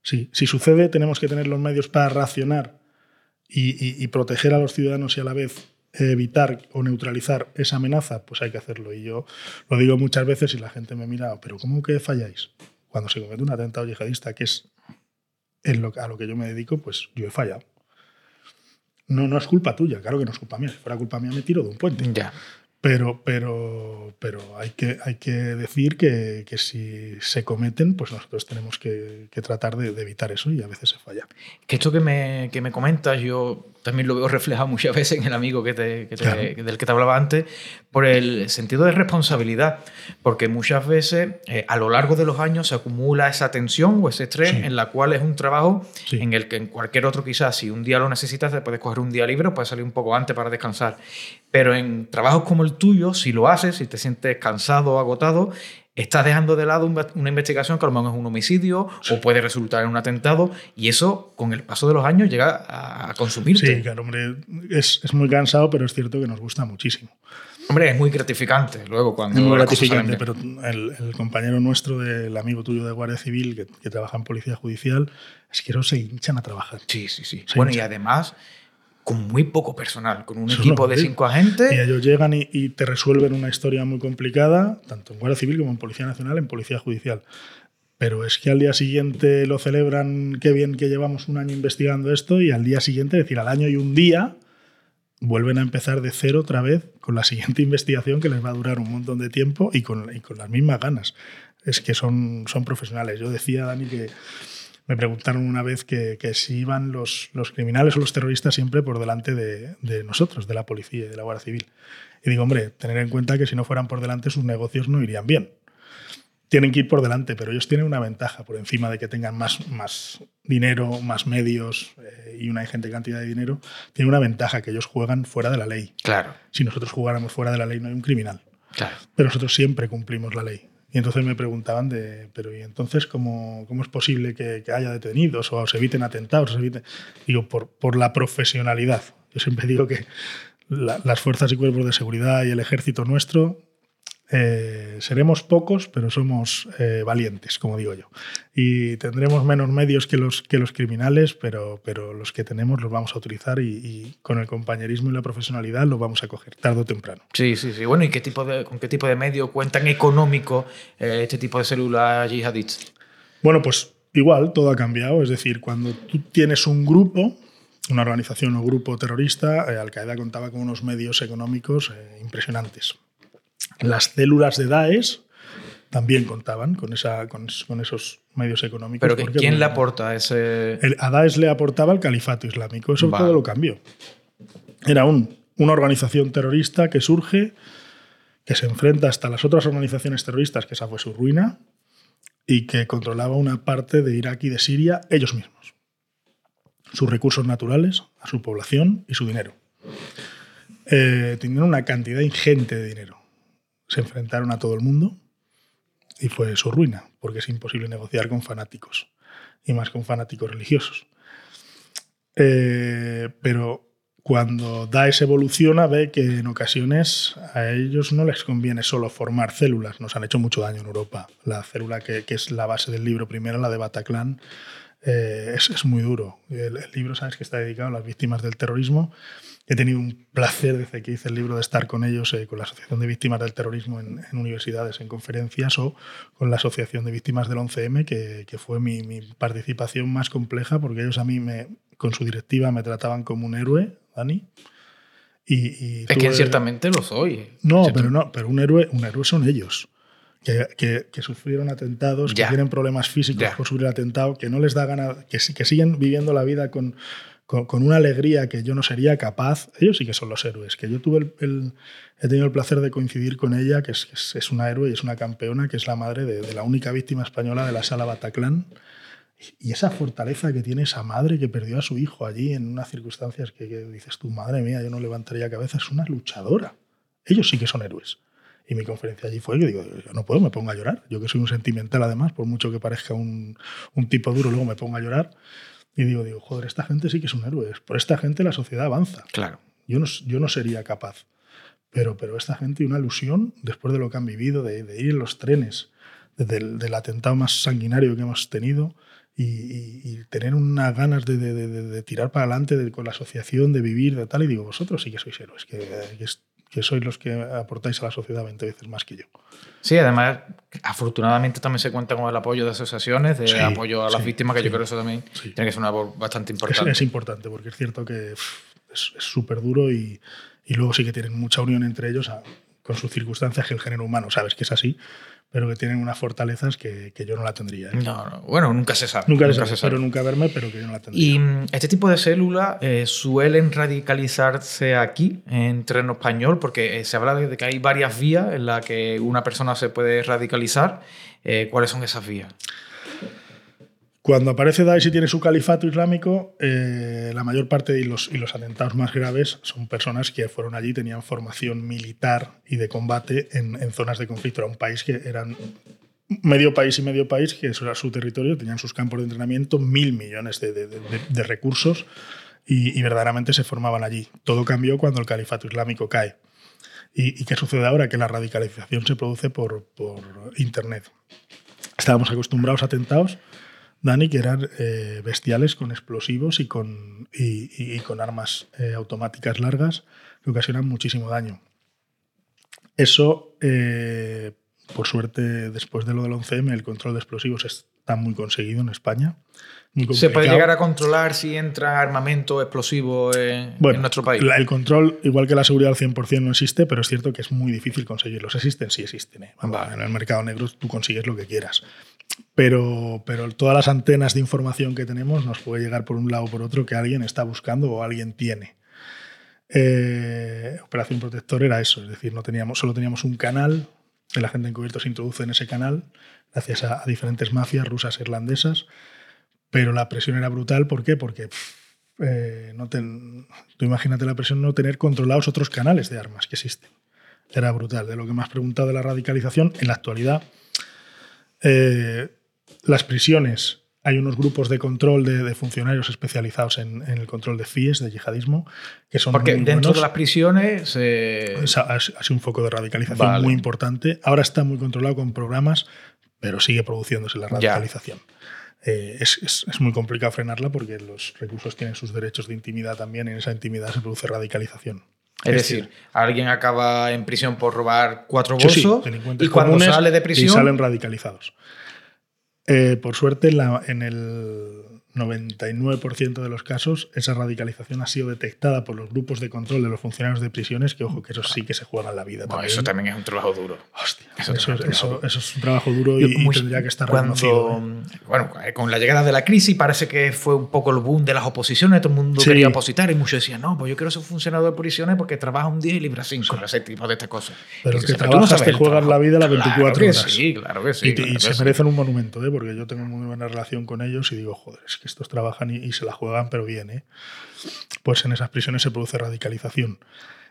Sí. Si sucede, tenemos que tener los medios para racionar y proteger a los ciudadanos y a la vez evitar o neutralizar esa amenaza, pues hay que hacerlo. Y yo lo digo muchas veces y la gente me mira, pero ¿cómo que falláis? Cuando se comete un atentado yihadista, que es lo, a lo que yo me dedico, pues yo he fallado. No, no es culpa tuya, claro que no es culpa mía. Si fuera culpa mía me tiro de un puente. Ya. Pero, pero, pero hay, que, hay que decir que, que si se cometen, pues nosotros tenemos que, que tratar de, de, evitar eso y a veces se falla. Que esto que me, que me comentas, yo también lo veo reflejado muchas veces en el amigo que te, que te, del que te hablaba antes, por el sentido de responsabilidad, porque muchas veces eh, a lo largo de los años se acumula esa tensión o ese estrés en la cual es un trabajo en el que en cualquier otro quizás, si un día lo necesitas, te puedes coger un día libre o puedes salir un poco antes para descansar. Pero en trabajos como el tuyo, si lo haces, si te sientes cansado o agotado, estás dejando de lado una investigación que a lo mejor es un homicidio o puede resultar en un atentado y eso con el paso de los años llega a consumirte. Sí, claro, hombre, es, es muy cansado, pero es cierto que nos gusta muchísimo. Hombre, es muy gratificante luego cuando... muy gratificante, pero el, compañero nuestro, del amigo tuyo de Guardia Civil, que, que, trabaja en Policía Judicial, es que no se hinchan a trabajar. Sí, sí, sí. bueno, y además con muy poco personal, con un equipo de cinco agentes. Y ellos llegan y, te resuelven una historia muy complicada, tanto en Guardia Civil como en Policía Nacional, en Policía Judicial. Pero es que al día siguiente lo celebran, qué bien que llevamos un año investigando esto, y al día siguiente, es decir, al año y un día, vuelven a empezar de cero otra vez con la siguiente *laughs* investigación que les va a durar un montón de tiempo y con, y con las mismas ganas. Es que son, son profesionales. Yo decía, Dani, que me preguntaron una vez que, si iban los, los, criminales o los terroristas siempre por delante de, de, nosotros, de la policía y de la Guardia Civil. Y digo, hombre, tener en cuenta que si no fueran por delante sus negocios no irían bien. Tienen que ir por delante, pero ellos tienen una ventaja por encima de que tengan más, más dinero, más medios eh, y una ingente cantidad de dinero. Tienen una ventaja que ellos juegan fuera de la ley. Claro. Si nosotros jugáramos fuera de la ley no hay un criminal. Claro. Pero nosotros siempre cumplimos la ley. Y entonces me preguntaban de, pero ¿y entonces cómo, cómo es posible que, haya detenidos o se eviten atentados? Eviten? Digo, por, por la profesionalidad. Yo siempre digo que las fuerzas y cuerpos de seguridad y el ejército nuestro eh, seremos pocos, pero somos eh, valientes, como digo yo. Y tendremos menos medios que los, que los criminales, pero, pero los que tenemos los vamos a utilizar y, con el compañerismo y la profesionalidad los vamos a coger tarde o temprano. Sí, sí, sí. Bueno, ¿y qué tipo de, con qué tipo de medio cuentan económico eh, este tipo de células yihadistas? Bueno, pues igual, todo ha cambiado. Es decir, cuando tú tienes un grupo una organización o grupo terrorista. Al-Qaeda contaba con unos medios económicos impresionantes. Las células de Daesh también contaban con, esa, con, esos medios económicos. ¿Pero quién le aporta ese...? a Daesh le aportaba el califato islámico. Eso todo lo cambió. Era un, una organización terrorista que surge, que se enfrenta hasta las otras organizaciones terroristas, que esa fue su ruina, y que controlaba una parte de Irak y de Siria ellos mismos. Sus recursos naturales, a su población y su dinero. Eh, tenían una cantidad ingente de dinero. Se enfrentaron a todo el mundo y fue su ruina, porque es imposible negociar con fanáticos, y más con fanáticos religiosos. Eh, pero cuando Daesh evoluciona, ve que en ocasiones a ellos no les conviene solo formar células. Nos han hecho mucho daño en Europa. La célula que, es la base del libro primero, la de Bataclan, eh, es, muy duro. El, el, libro, sabes, que está dedicado a las víctimas del terrorismo He tenido un placer desde que hice el libro de estar con ellos, eh, con la Asociación de Víctimas del Terrorismo en, universidades, en conferencias, o con la Asociación de Víctimas del 11M, que, que fue mi, mi, participación más compleja, porque ellos a mí, me, con su directiva, me trataban como un héroe, Dani. Y, y es que ciertamente lo soy. No, pero no, pero un héroe, un héroe son ellos. Que, que, que, sufrieron atentados, que tienen problemas físicos por sufrir atentado, que no les da ganas, que, que siguen viviendo la vida con, con, una alegría que yo no sería capaz. Ellos sí que son los héroes, que yo tuve el, he tenido el placer de coincidir con ella, que es, es, una héroe y es una campeona, que es la madre de, la única víctima española de la sala Bataclan. Y esa fortaleza que tiene esa madre que perdió a su hijo allí en unas circunstancias que, dices tú, madre mía, yo no levantaría cabeza, es una luchadora. Ellos sí que son héroes. Y mi conferencia allí fue que digo, yo no puedo, me pongo a llorar. Yo que soy un sentimental además, por mucho que parezca un, un tipo duro, luego me pongo a llorar. Y digo, digo, joder, esta gente sí que es un héroe. Por esta gente la sociedad avanza. Claro. Yo no, yo no sería capaz. Pero, pero esta gente, una ilusión, después de lo que han vivido, de, ir en los trenes, del, del, atentado más sanguinario que hemos tenido, y, tener unas ganas de, de, tirar para adelante con la asociación, de vivir, de tal. Y digo, vosotros sí que sois héroes, que, que, que sois los que aportáis a la sociedad 20 veces más que yo. Sí, además, afortunadamente también se cuenta con el apoyo de asociaciones, de apoyo a las víctimas, que yo creo que eso también tiene que ser una voz bastante importante. Es, importante, porque es cierto que es súper duro y, y, luego sí que tienen mucha unión entre ellos con sus circunstancias que el género humano, sabes que es así, pero que tienen unas fortalezas que, que yo no la tendría. ¿eh? No, no, bueno, nunca se sabe. Nunca, se, sabe, Pero nunca verme, pero que yo no la tendría. Y mm, este tipo de células eh, suelen radicalizarse aquí, en terreno español, porque eh, se habla de que hay varias vías en las que una persona se puede radicalizar. ¿Cuáles son esas vías? Cuando aparece Daesh y tiene su califato islámico, eh, la mayor parte de los, y los atentados más graves son personas que fueron allí, tenían formación militar y de combate en, zonas de conflicto. Era un país que eran medio país y medio país, que eso era su territorio, tenían sus campos de entrenamiento, mil millones de, recursos y, verdaderamente se formaban allí. Todo cambió cuando el califato islámico cae. ¿Y, qué sucede ahora? Que la radicalización se produce por, por Internet. Estábamos acostumbrados a atentados Dani, que eran eh, bestiales con explosivos y con, y, con armas eh, automáticas largas que ocasionan muchísimo daño. Eso, eh, por suerte, después de lo del 11M, el control de explosivos está muy conseguido en España. ¿Se puede llegar a controlar si entra armamento explosivo en, nuestro país? el control, igual que la seguridad al 100% no existe, pero es cierto que es muy difícil conseguirlos. ¿Existen? Sí existen. En el mercado negro tú consigues lo que quieras pero, pero todas las antenas de información que tenemos nos puede llegar por un lado o por otro que alguien está buscando o alguien tiene. Eh, Operación Protector era eso, es decir, no teníamos, solo teníamos un canal, el agente encubierto se introduce en ese canal gracias a, diferentes mafias rusas e irlandesas, pero la presión era brutal, ¿por qué? Porque eh, no tú imagínate la presión no tener controlados otros canales de armas que existen. Era brutal. De lo que me has preguntado de la radicalización, en la actualidad eh, las prisiones, hay unos grupos de control de, funcionarios especializados en, el control de FIES, de yihadismo, que son Porque dentro de las prisiones... Eh... Ha, sido un foco de radicalización muy importante. Ahora está muy controlado con programas, pero sigue produciéndose la radicalización. Eh, es, es, muy complicado frenarla porque los recursos tienen sus derechos de intimidad también y en esa intimidad se produce radicalización. Es, decir, alguien acaba en prisión por robar cuatro bolsos y cuando sale de prisión... Y salen radicalizados. Eh, por suerte, en, el, 99% de los casos, esa radicalización ha sido detectada por los grupos de control de los funcionarios de prisiones, que ojo, que eso sí que se juegan la vida. también. Eso también es un trabajo duro. Hostia, eso, es, un trabajo duro y, tendría que estar cuando. ¿eh? Bueno, con la llegada de la crisis parece que fue un poco el boom de las oposiciones, todo el mundo quería opositar y muchos decían, no, pues yo quiero ser funcionario de prisiones porque trabaja un día y libra cinco, ese tipo de estas cosas. Pero que trabajas te juegan la vida las 24 claro horas. Sí, claro que sí. Y, se merecen un monumento, ¿eh? porque yo tengo muy buena relación con ellos y digo, joder, es que estos trabajan y, se la juegan, pero bien. ¿eh? Pues en esas prisiones se produce radicalización.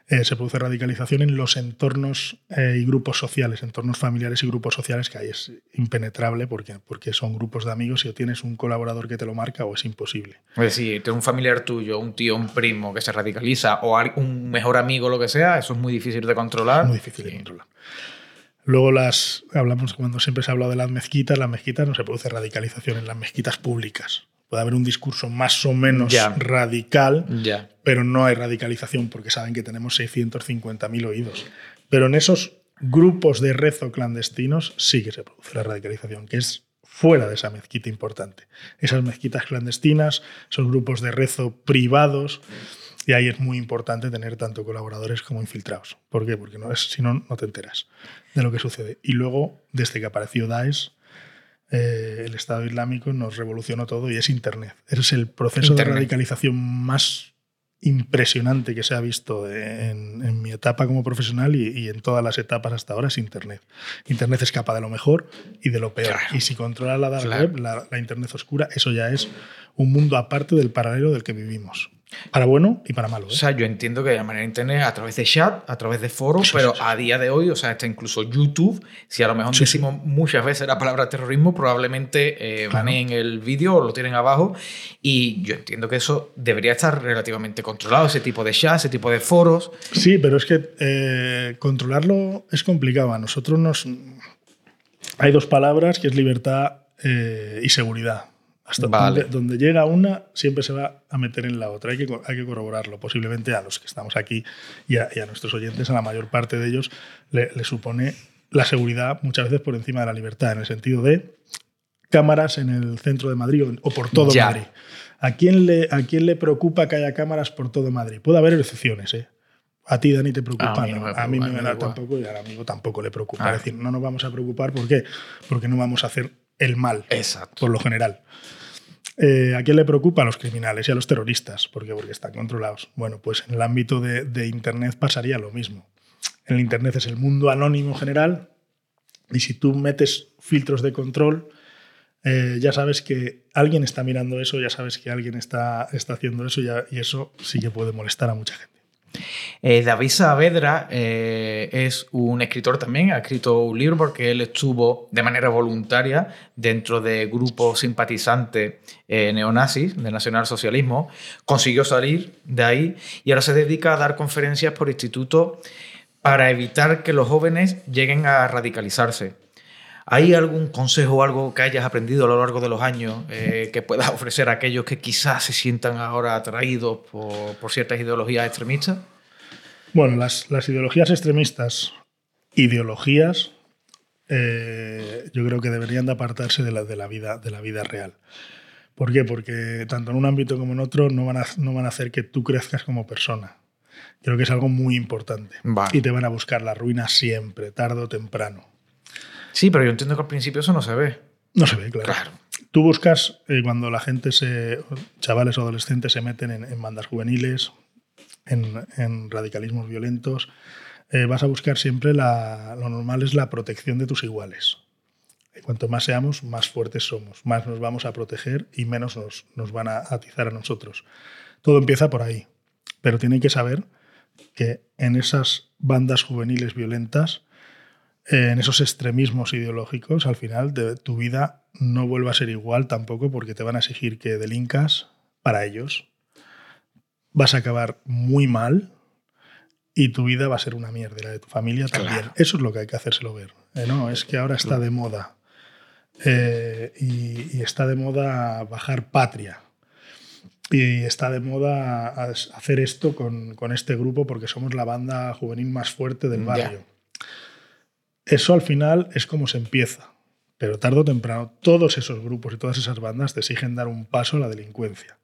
Eh, se produce radicalización en los entornos eh, y grupos sociales, entornos familiares y grupos sociales que ahí es impenetrable porque, porque son grupos de amigos y o tienes un colaborador que te lo marca o es imposible. Es decir, un familiar tuyo, un tío, un primo que se radicaliza o un mejor amigo, lo que sea, eso es muy difícil de controlar. Muy difícil de controlar. Luego las hablamos cuando siempre se ha hablado de las mezquitas, las mezquitas no se produce radicalización en las mezquitas públicas. Puede haber un discurso más o menos radical, pero no hay radicalización porque saben que tenemos 650.000 oídos. Pero en esos grupos de rezo clandestinos sí que se produce la radicalización, que es fuera de esa mezquita importante. Esas mezquitas clandestinas, son grupos de rezo privados. Y ahí es muy importante tener tanto colaboradores como infiltrados. ¿Por qué? Porque no es, si no, no te enteras de lo que sucede. Y luego, desde que apareció Daesh, eh, el Estado Islámico nos revolucionó todo y es Internet. Es el proceso de radicalización más impresionante que se ha visto en, mi etapa como profesional y, en todas las etapas hasta ahora es Internet. Internet es capaz de lo mejor y de lo peor. Y si controla la dark web, la Internet oscura, eso ya es un mundo aparte del paralelo del que vivimos. Para bueno y para malo. ¿eh? O sea, yo entiendo que de manera internet, a través de chat, a través de foros, pero a día de hoy, o sea, está incluso YouTube, si a lo mejor decimos muchas veces la palabra terrorismo, probablemente eh, van en el vídeo o lo tienen abajo. Y yo entiendo que eso debería estar relativamente controlado, ese tipo de chat, ese tipo de foros. Sí, pero es que eh, controlarlo es complicado. A nosotros nos. Hay dos palabras que es libertad y seguridad. Hasta donde, llega una, siempre se va a meter en la otra. Hay que, hay que corroborarlo. Posiblemente a los que estamos aquí y a, nuestros oyentes, a la mayor parte de ellos, le, supone la seguridad muchas veces por encima de la libertad, en el sentido de cámaras en el centro de Madrid o, por todo Madrid. ¿A quién, le, ¿A quién le preocupa que haya cámaras por todo Madrid? Puede haber excepciones, ¿eh? A ti, Dani, te preocupa. A mí, no, a mí me, da tampoco y al amigo tampoco le preocupa. Es decir, no nos vamos a preocupar. ¿Por qué? Porque no vamos a hacer el mal, Exacto. por lo general. Eh, ¿A quién le preocupa? A los criminales y a los terroristas. ¿Por qué? Porque están controlados. Bueno, pues en el ámbito de, Internet pasaría lo mismo. En el Internet es el mundo anónimo general y si tú metes filtros de control, eh, ya sabes que alguien está mirando eso, ya sabes que alguien está, está haciendo eso y eso sí que puede molestar a mucha gente. Eh, David Saavedra eh, es un escritor también, ha escrito un libro porque él estuvo de manera voluntaria dentro de grupos simpatizantes eh, neonazis del nacionalsocialismo, consiguió salir de ahí y ahora se dedica a dar conferencias por instituto para evitar que los jóvenes lleguen a radicalizarse. ¿Hay algún consejo o algo que hayas aprendido a lo largo de los años que puedas ofrecer a aquellos que quizás se sientan ahora atraídos por, por ciertas ideologías extremistas? Bueno, las, ideologías extremistas, ideologías, eh, yo creo que deberían de apartarse de la, de la, vida, de la vida real. ¿Por qué? Porque tanto en un ámbito como en otro no van a, no van a hacer que tú crezcas como persona. Creo que es algo muy importante. Y te van a buscar la ruina siempre, tarde o temprano. Sí, pero yo entiendo que al principio eso no se ve. No se ve, claro. Tú buscas eh, cuando la gente, se, chavales o adolescentes, se meten en, en bandas juveniles, en, radicalismos violentos, eh, vas a buscar siempre lo normal es la protección de tus iguales. Y cuanto más seamos, más fuertes somos, más nos vamos a proteger y menos nos, nos van a atizar a nosotros. Todo empieza por ahí, pero tienen que saber que en esas bandas juveniles violentas, eh, en esos extremismos ideológicos, al final de tu vida no vuelva a ser igual tampoco porque te van a exigir que delincas para ellos, vas a acabar muy mal y tu vida va a ser una mierda, la de tu familia también. Eso es lo que hay que hacérselo ver. Eh, no, es que ahora está de moda. Eh, y, está de moda bajar patria. Y está de moda hacer esto con, este grupo porque somos la banda juvenil más fuerte del barrio. Eso al final es como se empieza Pero tarde o temprano, todos esos grupos y todas esas bandas te exigen dar un paso a la delincuencia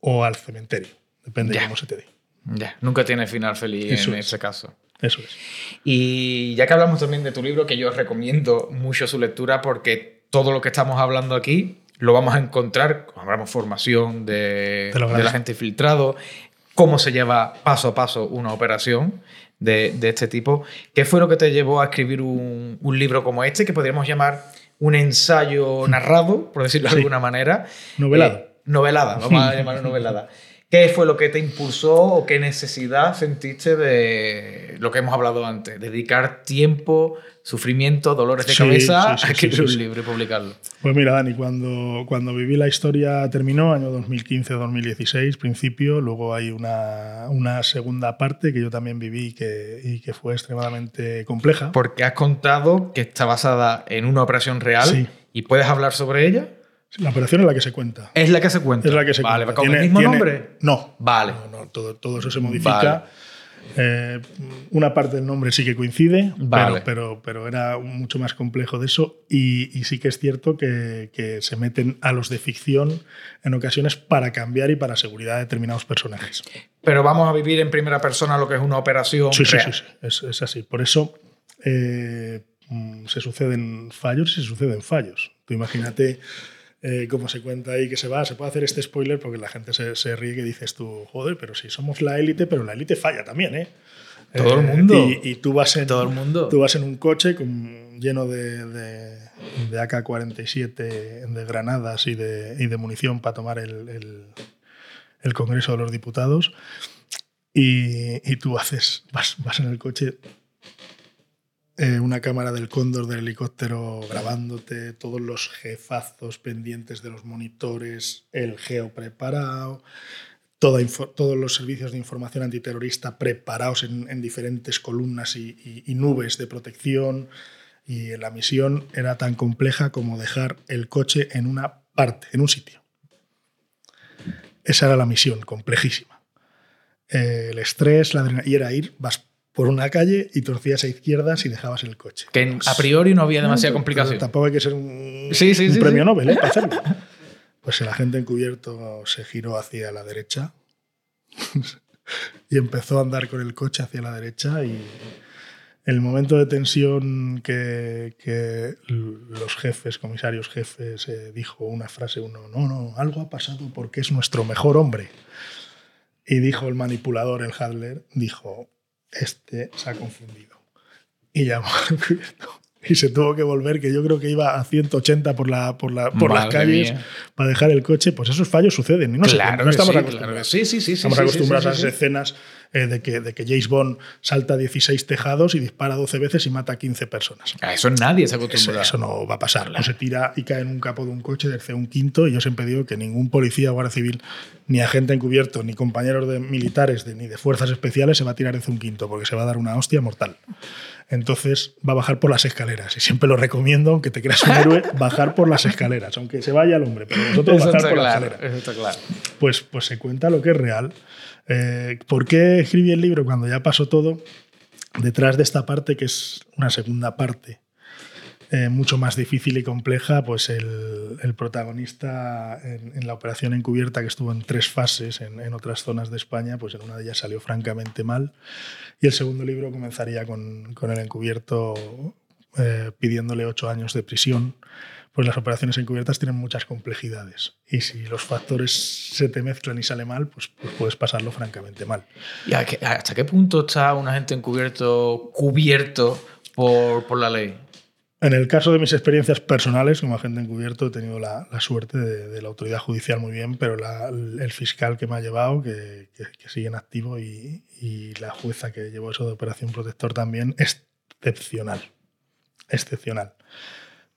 o al cementerio. Depende de cómo se te dé. Ya, nunca tiene final feliz en ese caso. Eso es. Y ya que hablamos también de tu libro, que yo recomiendo mucho su lectura porque todo lo que estamos hablando aquí lo vamos a encontrar, hablamos formación de, de la gente infiltrado, cómo se lleva paso a paso una operación de, de, este tipo. ¿Qué fue lo que te llevó a escribir un, un libro como este, que podríamos llamar un ensayo narrado, por decirlo de alguna manera? Novelado. Eh, novelada, vamos a *laughs* llamarlo novelada. ¿Qué fue lo que te impulsó o qué necesidad sentiste de lo que hemos hablado antes? Dedicar tiempo, sufrimiento, dolores de cabeza a escribir un libro y publicarlo. Pues mira, Dani, cuando, cuando viví la historia terminó, año 2015-2016, principio, luego hay una, una, segunda parte que yo también viví y que, y que fue extremadamente compleja. Porque has contado que está basada en una operación real y puedes hablar sobre ella. La operación es la que se cuenta. Es la que se cuenta. Es la que se vale, cuenta. ¿Con el mismo nombre? No. Vale. No, todo, todo, eso se modifica. Eh, una parte del nombre sí que coincide, vale. pero, pero, era mucho más complejo de eso. Y, y sí que es cierto que, que, se meten a los de ficción en ocasiones para cambiar y para seguridad de determinados personajes. Pero vamos a vivir en primera persona lo que es una operación. Sí, real. sí, sí, sí. Es, es, así. Por eso eh, se suceden fallos y se suceden fallos. Tú imagínate eh, como se cuenta ahí que se va, se puede hacer este spoiler porque la gente se, se ríe que dices tú, joder, pero si somos la élite, pero la élite falla también, ¿eh? Todo el mundo. Y, y, tú vas en, Todo el mundo. Tú vas en un coche con, lleno de, de, de AK-47, de granadas y de, y de munición para tomar el, el, el, Congreso de los Diputados. Y, y tú haces, vas, vas en el coche eh, una cámara del cóndor del helicóptero grabándote, todos los jefazos pendientes de los monitores, el geo preparado, todos los servicios de información antiterrorista preparados en, en diferentes columnas y, nubes de protección. Y la misión era tan compleja como dejar el coche en una parte, en un sitio. Esa era la misión, complejísima. Eh, el estrés, y era ir, vas por una calle y torcías a izquierdas y dejabas el coche. Que a priori no había demasiada no, complicación. Tampoco hay que ser un, sí, sí, un sí, premio Nobel ¿eh? *laughs* para hacerlo. Pues el agente encubierto se giró hacia la derecha *laughs* y empezó a andar con el coche hacia la derecha y el momento de tensión que, que los jefes, comisarios jefes, eh, dijo una frase, uno, no, no, algo ha pasado porque es nuestro mejor hombre. Y dijo el manipulador, el Hadler, dijo, este se ha confundido. Y llamó al cubierto. Y se tuvo que volver, que yo creo que iba a 180 por, la, por, la, por las calles mía. para dejar el coche. Pues esos fallos suceden. Y no, claro no estamos sí, acostumbrados. Claro sí, sí, sí, estamos acostumbrados a esas escenas eh, de, que, de que James Bond salta 16 tejados y dispara 12 veces y mata a 15 personas. A eso nadie se acostumbra. Eso, eso no va a pasar. Claro. No se tira y cae en un capo de un coche desde un quinto. Y yo siempre digo que ningún policía guardia civil, ni agente encubierto, ni compañeros de militares, de, ni de fuerzas especiales se va a tirar desde un quinto, porque se va a dar una hostia mortal. Entonces va a bajar por las escaleras. Y siempre lo recomiendo, aunque te creas un *laughs* héroe, bajar por las escaleras, aunque se vaya el hombre, pero nosotros eso bajar por claro, las escaleras. Eso está claro. Pues, pues se cuenta lo que es real. Eh, ¿Por qué escribí el libro cuando ya pasó todo? Detrás de esta parte, que es una segunda parte, eh, mucho más difícil y compleja, pues el, protagonista en, la operación encubierta, que estuvo en tres fases en, otras zonas de España, pues en una de ellas salió francamente mal. Y el segundo libro comenzaría con, con el encubierto eh, pidiéndole ocho años de prisión. Pues las operaciones encubiertas tienen muchas complejidades. Y si los factores se te mezclan y sale mal, pues, pues puedes pasarlo francamente mal. ¿Y hasta qué punto está un agente encubierto cubierto por, por la ley? En el caso de mis experiencias personales como agente encubierto he tenido la, la suerte de, de, la autoridad judicial muy bien, pero la, el fiscal que me ha llevado, que, que, que sigue en activo, y, y, la jueza que llevó eso de operación protector también, excepcional. Excepcional.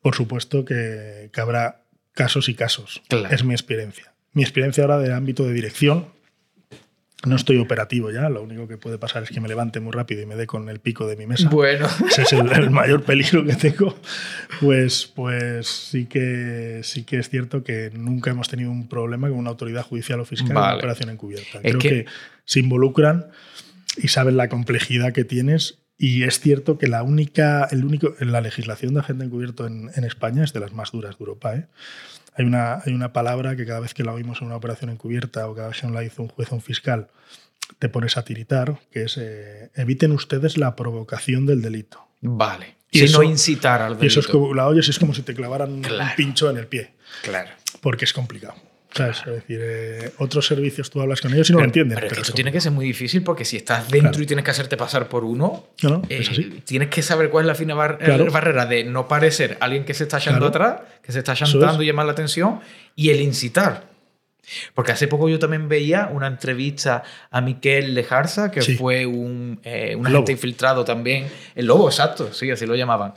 Por supuesto que, que habrá casos y casos. Claro. Es mi experiencia. Mi experiencia ahora del ámbito de dirección, no estoy operativo ya, lo único que puede pasar es que me levante muy rápido y me dé con el pico de mi mesa. Bueno. Ese es el, el, mayor peligro que tengo. Pues, pues sí, que, sí que es cierto que nunca hemos tenido un problema con una autoridad judicial o fiscal vale. en una operación encubierta. Es Creo que... que se involucran y saben la complejidad que tienes Y es cierto que la única, el único, la legislación de agente encubierto en, en España es de las más duras de Europa. ¿eh? Hay, una, hay una palabra que cada vez que la oímos en una operación encubierta o cada vez que la hizo un juez o un fiscal, te pones a tiritar, que es eh, eviten ustedes la provocación del delito. Vale. Y si eso- no incitar al delito. Y eso es como, la oyes es como si te clavaran Claro. un pincho en el pie, Claro. porque es complicado. ¿Sabes? Es decir, eh, otros servicios tú hablas con ellos y no lo entienden. Pero, pero esto es tiene que ser muy difícil porque si estás dentro Claro. y tienes que hacerte pasar por uno, No, no, eh, así. tienes que saber cuál es la fina bar- Claro. eh, barrera de no parecer alguien que se está echando Claro. atrás, que se está Eso chantando es. y llamar la atención, y el incitar. Porque hace poco yo también veía una entrevista a Miquel Lejarza, que Sí. fue un, eh, un agente infiltrado también. El lobo, exacto, sí, así lo llamaban.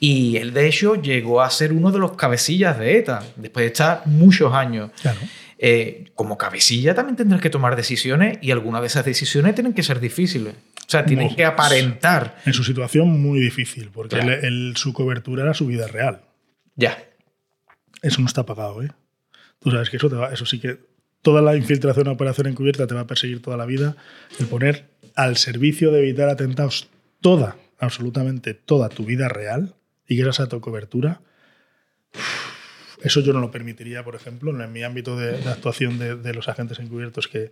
Y él, de hecho, llegó a ser uno de los cabecillas de ETA, después de estar muchos años. Claro. Eh, como cabecilla también tendrás que tomar decisiones y algunas de esas decisiones tienen que ser difíciles. O sea, tienen Muy- que aparentar. En su situación muy difícil, porque Claro. él- él- su cobertura era su vida real. Ya. Eso no está pagado, ¿eh? Tú sabes que eso, te va, eso sí que toda la infiltración o operación encubierta te va a perseguir toda la vida. El poner al servicio de evitar atentados toda, absolutamente toda tu vida real y que esa sea tu cobertura, eso yo no lo permitiría, por ejemplo, en mi ámbito de, de actuación de, de los agentes encubiertos que,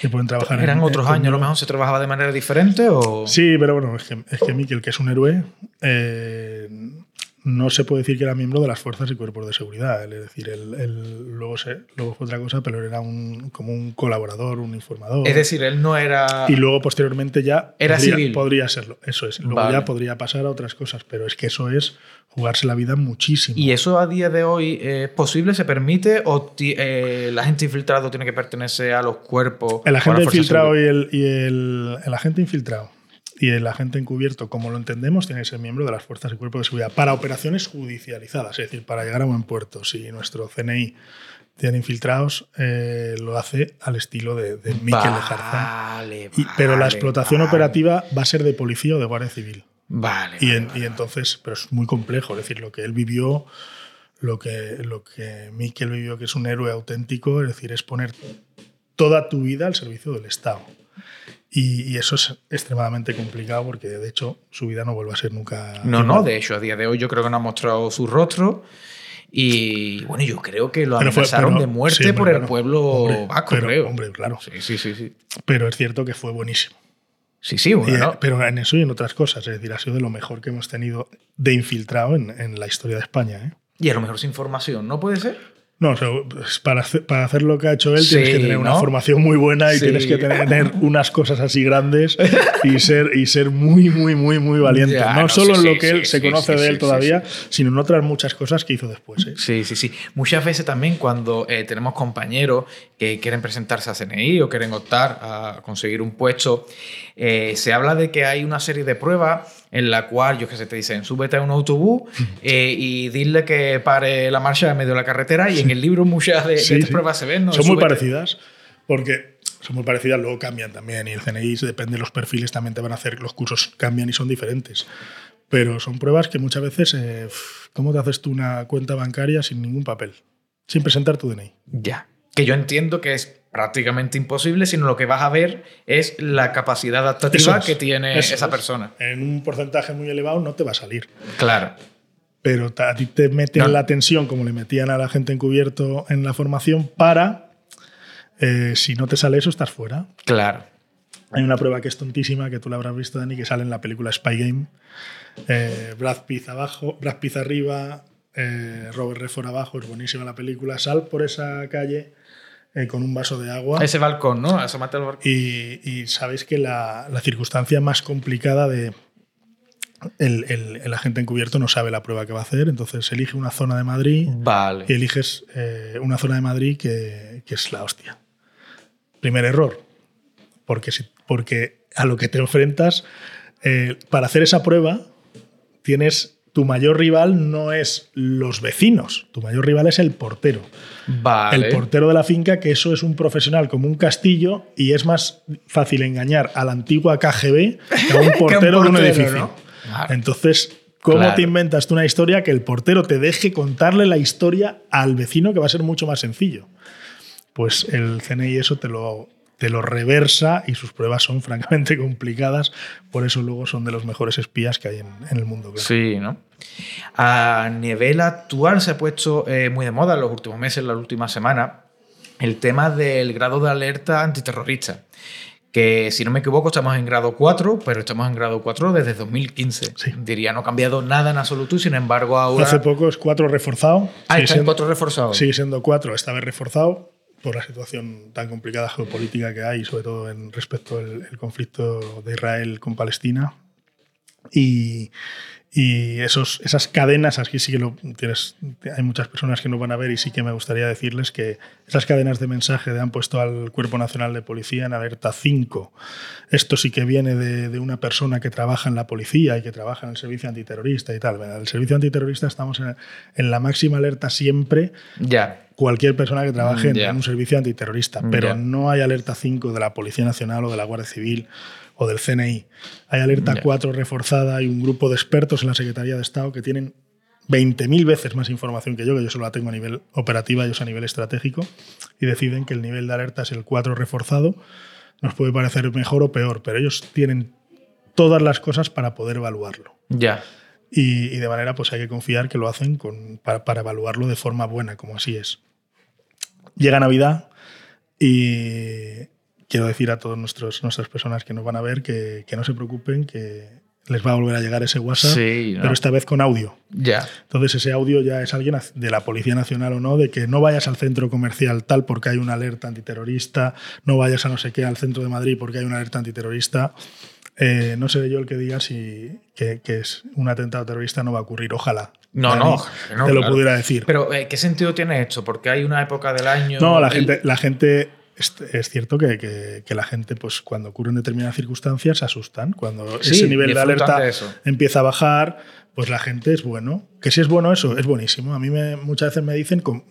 que pueden trabajar ¿Eran en- otros en- años? ¿A lo mejor se trabajaba de manera diferente o...? Sí, pero bueno, es que, es que Miquel, que es un héroe, eh, no se puede decir que era miembro de las fuerzas y cuerpos de seguridad. Es decir, él, él luego, se, luego fue otra cosa, pero él era un, como un colaborador, un informador. Es decir, él no era... y luego posteriormente ya Era podría, civil. podría serlo. Eso es. Luego Vale. ya podría pasar a otras cosas, pero es que eso es jugarse la vida muchísimo. ¿Y eso a día de hoy es posible? ¿Se permite? ¿O ti- eh, el agente infiltrado tiene que pertenecer a los cuerpos? El agente infiltrado y el, y el, el agente infiltrado y el agente encubierto, como lo entendemos, tiene que ser miembro de las fuerzas y cuerpos de seguridad para operaciones judicializadas, es decir, para llegar a buen puerto. Si nuestro CNI tiene infiltrados, eh, lo hace al estilo de, de Miquel Vale. Y- pero la explotación vale. operativa va a ser de policía o de guardia civil. Vale. Y, en- y entonces, pero es muy complejo, es decir, lo que él vivió, lo que, lo que Miquel vivió, que es un héroe auténtico, es decir, es poner toda tu vida al servicio del Estado. Y, y eso es extremadamente complicado porque, de hecho, su vida no vuelve a ser nunca. No, no, de hecho, a día de hoy yo creo que no ha mostrado su rostro. Y bueno, yo creo que lo Pero fue- amenazaron pero- de muerte sí, por el pueblo Hombre, vasco, pero, creo. Hombre, claro. Sí, sí, sí, sí. Pero es cierto que fue buenísimo. Sí, sí, Y, bueno. eh, pero en eso y en otras cosas. Es decir, ha sido de lo mejor que hemos tenido de infiltrado en, en la historia de España. ¿eh? Y a lo mejor sin información, ¿no puede ser? No, o sea, para, hacer, para hacer lo que ha hecho él tienes que tener una formación muy buena y Sí. tienes que tener unas cosas así grandes y *laughs* ser, y ser muy, muy, muy, muy valiente. Ya, no, no, solo sí, en lo que él se conoce de él todavía, sino en otras muchas cosas que hizo después. ¿eh? Sí, sí, sí. Muchas veces también cuando eh, tenemos compañeros que quieren presentarse a CNI o quieren optar a conseguir un puesto, eh, se habla de que hay una serie de pruebas en la cual, yo que sé, te dicen, súbete a un autobús eh, y dile que pare la marcha en medio de la carretera y en el libro muchas de, de Sí, estas sí. pruebas se ven. ¿no? Son muy Súbete- parecidas porque son muy parecidas, luego cambian también y el CNI, depende de los perfiles, también te van a hacer, los cursos cambian y son diferentes. Pero son pruebas que muchas veces, eh, ¿cómo te haces tú una cuenta bancaria sin ningún papel? Sin presentar tu DNI. Ya. Que yo entiendo que es prácticamente imposible, sino lo que vas a ver es la capacidad adaptativa es, que tiene esa es. persona. En un porcentaje muy elevado no te va a salir. Claro. pero a ti te meten No. la tensión como le metían a la gente encubierto en la formación para, eh, si no te sale eso, estás fuera. Claro. Hay una prueba que es tontísima, que tú la habrás visto, Dani, que sale en la película Spy Game. Eh, Brad Pitt abajo, Brad Pitt arriba, eh, Robert Redford abajo, es buenísima la película. Sal por esa calle eh, con un vaso de agua. Ese balcón, ¿no? Asómate al balcón. Y, y sabéis que la, la circunstancia más complicada de. El, el- el agente encubierto no sabe la prueba que va a hacer, entonces elige una zona de Madrid Vale. y eliges eh, una zona de Madrid que, que es la hostia. Primer error, porque, si, porque a lo que te enfrentas, eh, para hacer esa prueba, tienes. Tu mayor rival no es los vecinos, tu mayor rival es el portero Vale. el portero de la finca, que eso es un profesional como un castillo y es más fácil engañar a la antigua KGB que a un *laughs* portero, de un edificio. ¿no? Claro. Entonces, ¿cómo Claro. te inventas tú una historia que el portero te deje contarle la historia al vecino que va a ser mucho más sencillo? Pues el CNI eso te lo, te lo reversa y sus pruebas son francamente *laughs* complicadas, por eso luego son de los mejores espías que hay en, el mundo. Sí, ¿no? A nivel actual se ha puesto eh, muy de moda en los últimos meses, en las últimas semanas, el tema del grado de alerta antiterrorista que si no me equivoco estamos en grado 4, pero estamos en grado 4 desde 2015. Diría, no ha cambiado nada en absoluto, sin embargo ahora... Hace poco es 4 reforzado. Ah, está en 4 reforzado. Sigue siendo 4, esta vez reforzado por la situación tan complicada geopolítica que hay, sobre todo en respecto al conflicto de Israel con Palestina. Y, y esos, esas cadenas, aquí sí que lo tienes, hay muchas personas que no van a ver y sí que me gustaría decirles que esas cadenas de mensaje de han puesto al Cuerpo Nacional de Policía en alerta 5. Esto sí que viene de, de, una persona que trabaja en la policía y que trabaja en el servicio antiterrorista y tal. En el servicio antiterrorista estamos en, en la máxima alerta siempre. Ya. Cualquier persona que trabaje en un servicio antiterrorista, pero no hay alerta 5 de la Policía Nacional o de la Guardia Civil o del CNI. Hay alerta 4 reforzada, hay un grupo de expertos en la Secretaría de Estado que tienen 20.000 veces más información que yo, que yo solo la tengo a nivel operativa, ellos a nivel estratégico, y deciden que el nivel de alerta es el 4 reforzado. Nos puede parecer mejor o peor, pero ellos tienen todas las cosas para poder evaluarlo. Ya. Y, de manera, pues hay que confiar que lo hacen con, para, para evaluarlo de forma buena, como así es. Llega Navidad y, quiero decir a todas nuestras personas que nos van a ver que, no se preocupen, que les va a volver a llegar ese WhatsApp, pero esta vez con audio. Ya. Entonces ese audio ya es alguien de la Policía Nacional o no, de que no vayas al centro comercial tal porque hay una alerta antiterrorista, no vayas a no sé qué al centro de Madrid porque hay una alerta antiterrorista. Eh, no seré yo el que diga si que, es un atentado terrorista no va a ocurrir. Ojalá. No, no, te lo pudiera decir. Pero eh, ¿qué sentido tiene esto? Porque hay una época del año. No, la gente, la gente es, cierto que, la gente, pues cuando ocurren determinadas circunstancias, se asustan. Cuando ese nivel de alerta empieza a bajar, pues la gente es bueno. Que si es bueno eso, es buenísimo. A mí me, muchas veces me dicen, con,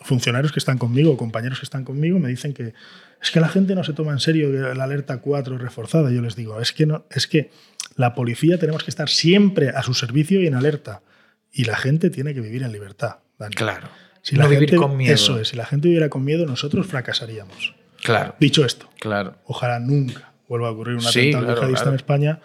funcionarios que están conmigo, compañeros que están conmigo, me dicen que es que la gente no se toma en serio la alerta 4 reforzada. Yo les digo, es que, no, es que la policía tenemos que estar siempre a su servicio y en alerta. Y la gente tiene que vivir en libertad. Claro. Si la gente, con miedo. Eso es, si la gente viviera con miedo, nosotros fracasaríamos. Claro. Dicho esto, claro. ojalá nunca vuelva a ocurrir un atentado en España,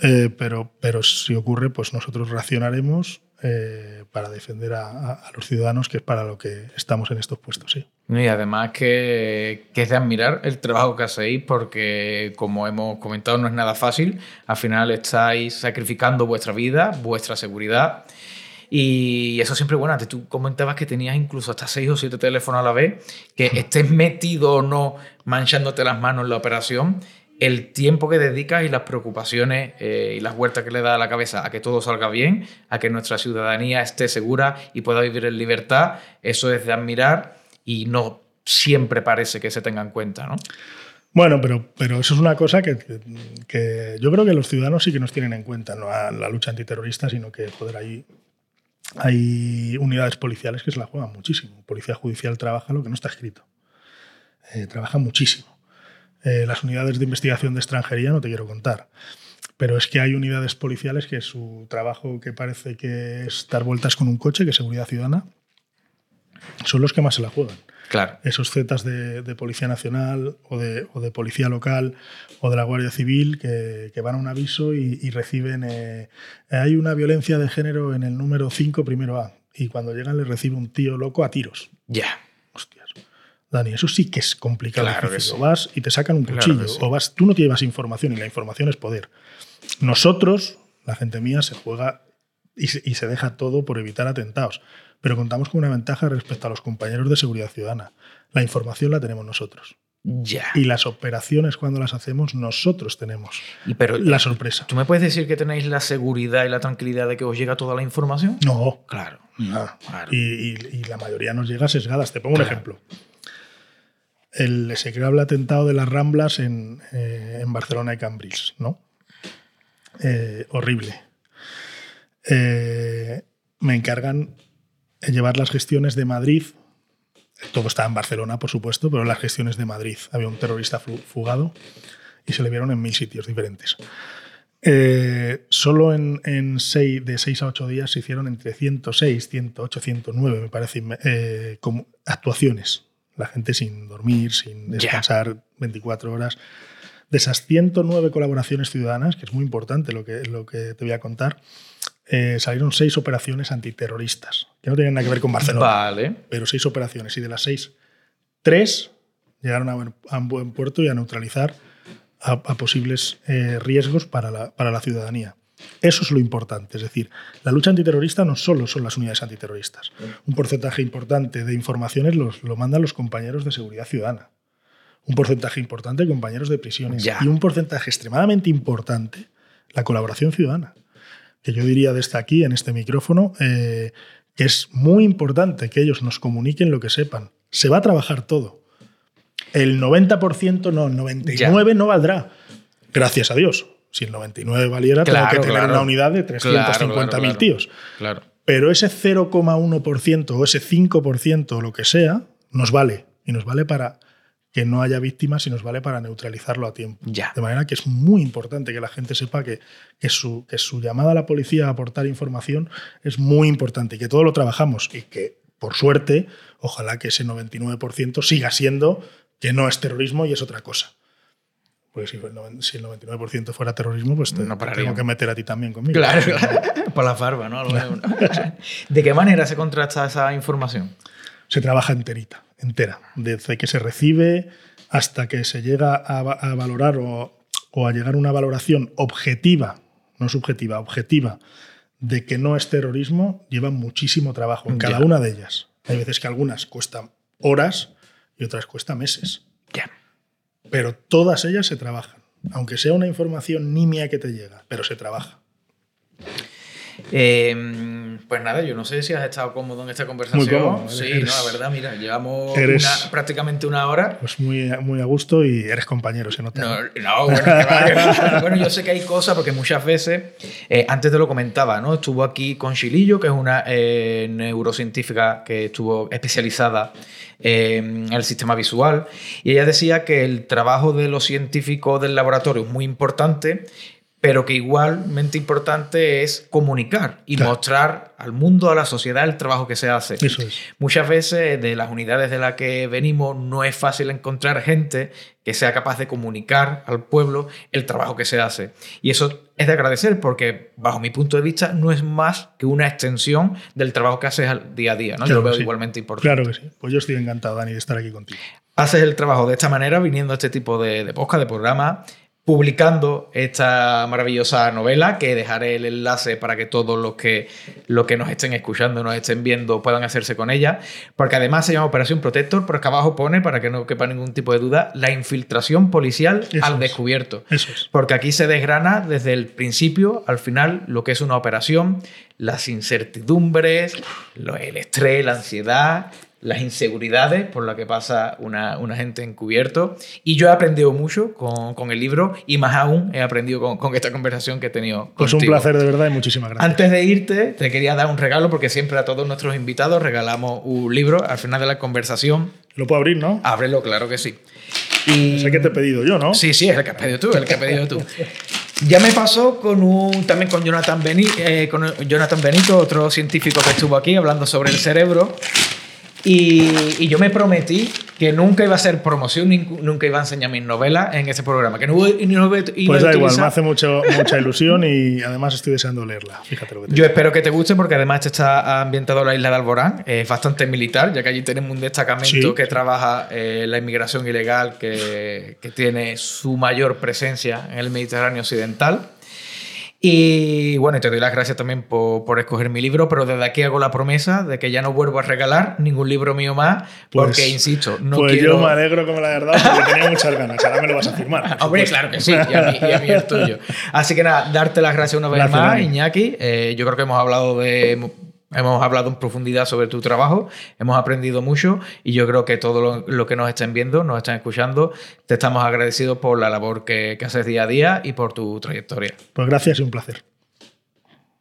eh, pero, pero si ocurre, pues nosotros reaccionaremos eh, para defender a, los ciudadanos, que es para lo que estamos en estos puestos, sí. Y además que, que, es de admirar el trabajo que hacéis porque, como hemos comentado, no es nada fácil. Al final estáis sacrificando vuestra vida, vuestra seguridad y eso siempre, bueno, antes tú comentabas que tenías incluso hasta seis o siete teléfonos a la vez, que estés metido o no manchándote las manos en la operación, el tiempo que dedicas y las preocupaciones eh, y las vueltas que le da a la cabeza a que todo salga bien, a que nuestra ciudadanía esté segura y pueda vivir en libertad, eso es de admirar y no siempre parece que se tenga en cuenta, ¿no? Bueno, pero, pero eso es una cosa que, que, yo creo que los ciudadanos sí que nos tienen en cuenta, no a la lucha antiterrorista, sino que, joder, ahí hay unidades policiales que se la juegan muchísimo. Policía judicial trabaja lo que no está escrito. Eh, trabaja muchísimo. Eh, las unidades de investigación de extranjería no te quiero contar. Pero es que hay unidades policiales que su trabajo que parece que es dar vueltas con un coche, que es seguridad ciudadana, son los que más se la juegan. Claro. Esos Zetas de, Policía Nacional o de, Policía Local o de la Guardia Civil que, van a un aviso y, reciben. Eh, hay una violencia de género en el número 5, primero A. Y cuando llegan les recibe un tío loco a tiros. Ya. Hostias. Dani, eso sí que es complicado. O vas y te sacan un cuchillo. O vas, tú no llevas información y la información es poder. Nosotros, la gente mía, se juega y se deja todo por evitar atentados pero contamos con una ventaja respecto a los compañeros de seguridad ciudadana. La información la tenemos nosotros. Ya. Y las operaciones cuando las hacemos nosotros tenemos y pero, la sorpresa. ¿Tú me puedes decir que tenéis la seguridad y la tranquilidad de que os llega toda la información? No. Claro. Y, la mayoría nos llega sesgadas. Te pongo un ejemplo. El execrable atentado de las Ramblas en, eh, Barcelona y Cambridge, ¿no? Eh, horrible. Eh, me encargan llevar las gestiones de Madrid. Todo está en Barcelona, por supuesto, pero las gestiones de Madrid. Había un terrorista fugado y se le vieron en mil sitios diferentes. Eh, solo en, seis, de 6 a 8 días se hicieron entre 106, 108, 109, me parece, eh, como actuaciones La gente sin dormir, sin descansar 24 horas. De esas 109 colaboraciones ciudadanas, que es muy importante lo que, lo que te voy a contar, eh, salieron seis operaciones antiterroristas, que no tienen nada que ver con Barcelona. Vale. Pero seis operaciones. Y de las seis, tres llegaron a buen, a buen puerto y a neutralizar a, a posibles eh, riesgos para la, para la ciudadanía. Eso es lo importante. Es decir, la lucha antiterrorista no solo son las unidades antiterroristas. Un porcentaje importante de informaciones los, lo mandan los compañeros de seguridad ciudadana. Un porcentaje importante de compañeros de prisiones. Ya. Y un porcentaje extremadamente importante la colaboración ciudadana. Que yo diría desde aquí, en este micrófono, eh, que es muy importante que ellos nos comuniquen lo que sepan. Se va a trabajar todo. El 90% no, el 99% no valdrá. Gracias a Dios. Si el 99 valiera, Claro, tengo que tener claro. una unidad de 350.000 Claro, claro, claro. tíos. Claro. Pero ese 0,1% o ese 5% o lo que sea, nos vale. Y nos vale para que no haya víctimas y nos vale para neutralizarlo a tiempo. Ya. De manera que es muy importante que la gente sepa que, que su, que su llamada a la policía a aportar información es muy importante y que todo lo trabajamos y que, por suerte, ojalá que ese 99% siga siendo que no es terrorismo y es otra cosa. Porque si, el noven- si el 99% fuera terrorismo, pues te, No tengo que meter a ti también conmigo. Claro, *laughs* por la farba, ¿no? *laughs* ¿De qué manera se contrasta esa información? Se trabaja enterita, entera, desde que se recibe hasta que se llega a, va- a valorar o, o a llegar a una valoración objetiva, no subjetiva, objetiva, de que no es terrorismo, lleva muchísimo trabajo en cada Ya. una de ellas. Hay veces que algunas cuestan horas y otras cuestan meses, Ya. pero todas ellas se trabajan, aunque sea una información nimia que te llega, pero se trabaja. Eh, pues nada, yo no sé si has estado cómodo en esta conversación. Muy cómodo, Sí, eres- no, la verdad, mira, llevamos eres- una- prácticamente una hora. Pues muy, muy a gusto y eres compañero, se nota. No, no, bueno, *laughs* bueno, yo sé que hay cosas porque muchas veces, eh, antes te lo comentaba, ¿no? Estuvo aquí con Chilillo, que es una eh, neurocientífica que estuvo especializada en el sistema visual, y ella decía que el trabajo de los científicos del laboratorio es muy importante, pero que igualmente importante es comunicar y Claro. mostrar al mundo, a la sociedad, el trabajo que se hace. Eso es. Muchas veces de las unidades de las que venimos no es fácil encontrar gente que sea capaz de comunicar al pueblo el trabajo que se hace. Y eso es de agradecer porque, bajo mi punto de vista, no es más que una extensión del trabajo que haces al día a día. ¿no? Yo Claro lo veo sí. igualmente importante. Claro que sí. Pues yo estoy encantado, Dani, de estar aquí contigo. Haces el trabajo de esta manera, viniendo a este tipo de, de podcast, de programa, publicando esta maravillosa novela, que dejaré el enlace para que todos los que, los que nos estén escuchando, nos estén viendo, puedan hacerse con ella, porque además se llama Operación Protector, pero es que abajo pone, para que no quepa ningún tipo de duda, la infiltración policial Eso al es. descubierto. Eso es. Porque aquí se desgrana desde el principio al final lo que es una operación, las incertidumbres, lo- el estrés, la ansiedad, las inseguridades por las que pasa una, una gente encubierto. Y yo he aprendido mucho con, con el libro y más aún he aprendido con, con esta conversación que he tenido. Pues un contigo. placer de verdad y muchísimas gracias. Antes de irte, te quería dar un regalo porque siempre a todos nuestros invitados regalamos un libro al final de la conversación. Lo puedo abrir, ¿no? Ábrelo, claro que sí. Y... Sé que te he pedido yo, ¿no? Sí, sí, es el que has pedido tú, el que has pedido tú. Ya me pasó con un, también con Jonathan, Beni- eh, con Jonathan Benito, otro científico que estuvo aquí hablando sobre el cerebro. Y, y yo me prometí que nunca iba a hacer promoción, nunca iba a enseñar mis novelas en ese programa. Que no, iba- y no iba, iba Pues a da igual, utilizar- me hace mucho, mucha ilusión y además estoy deseando leerla. Fíjate lo que te Yo espero que te guste porque además está ambientado en la isla de Alborán, es bastante militar, ya que allí tenemos un destacamento Sí, que trabaja eh, la inmigración ilegal que, que tiene su mayor presencia en el Mediterráneo occidental. Y bueno, te doy las gracias también por, por escoger mi libro, pero desde aquí hago la promesa de que ya no vuelvo a regalar ningún libro mío más, Pues- porque insisto, no pues quiero... yo me alegro me la dado porque tenía *laughs* muchas ganas. Ahora me lo vas a firmar. por Hombre, claro que sí, y a, mí, y a mí el tuyo. Así que nada, darte las gracias una vez Gracias, más. Iñaki. Eh, yo creo que hemos hablado de. Hemos hablado en profundidad sobre tu trabajo, hemos aprendido mucho y yo creo que todo lo, que nos estén viendo, nos están escuchando, te estamos agradecidos por la labor que, que haces día a día y por tu trayectoria. Pues gracias y un placer.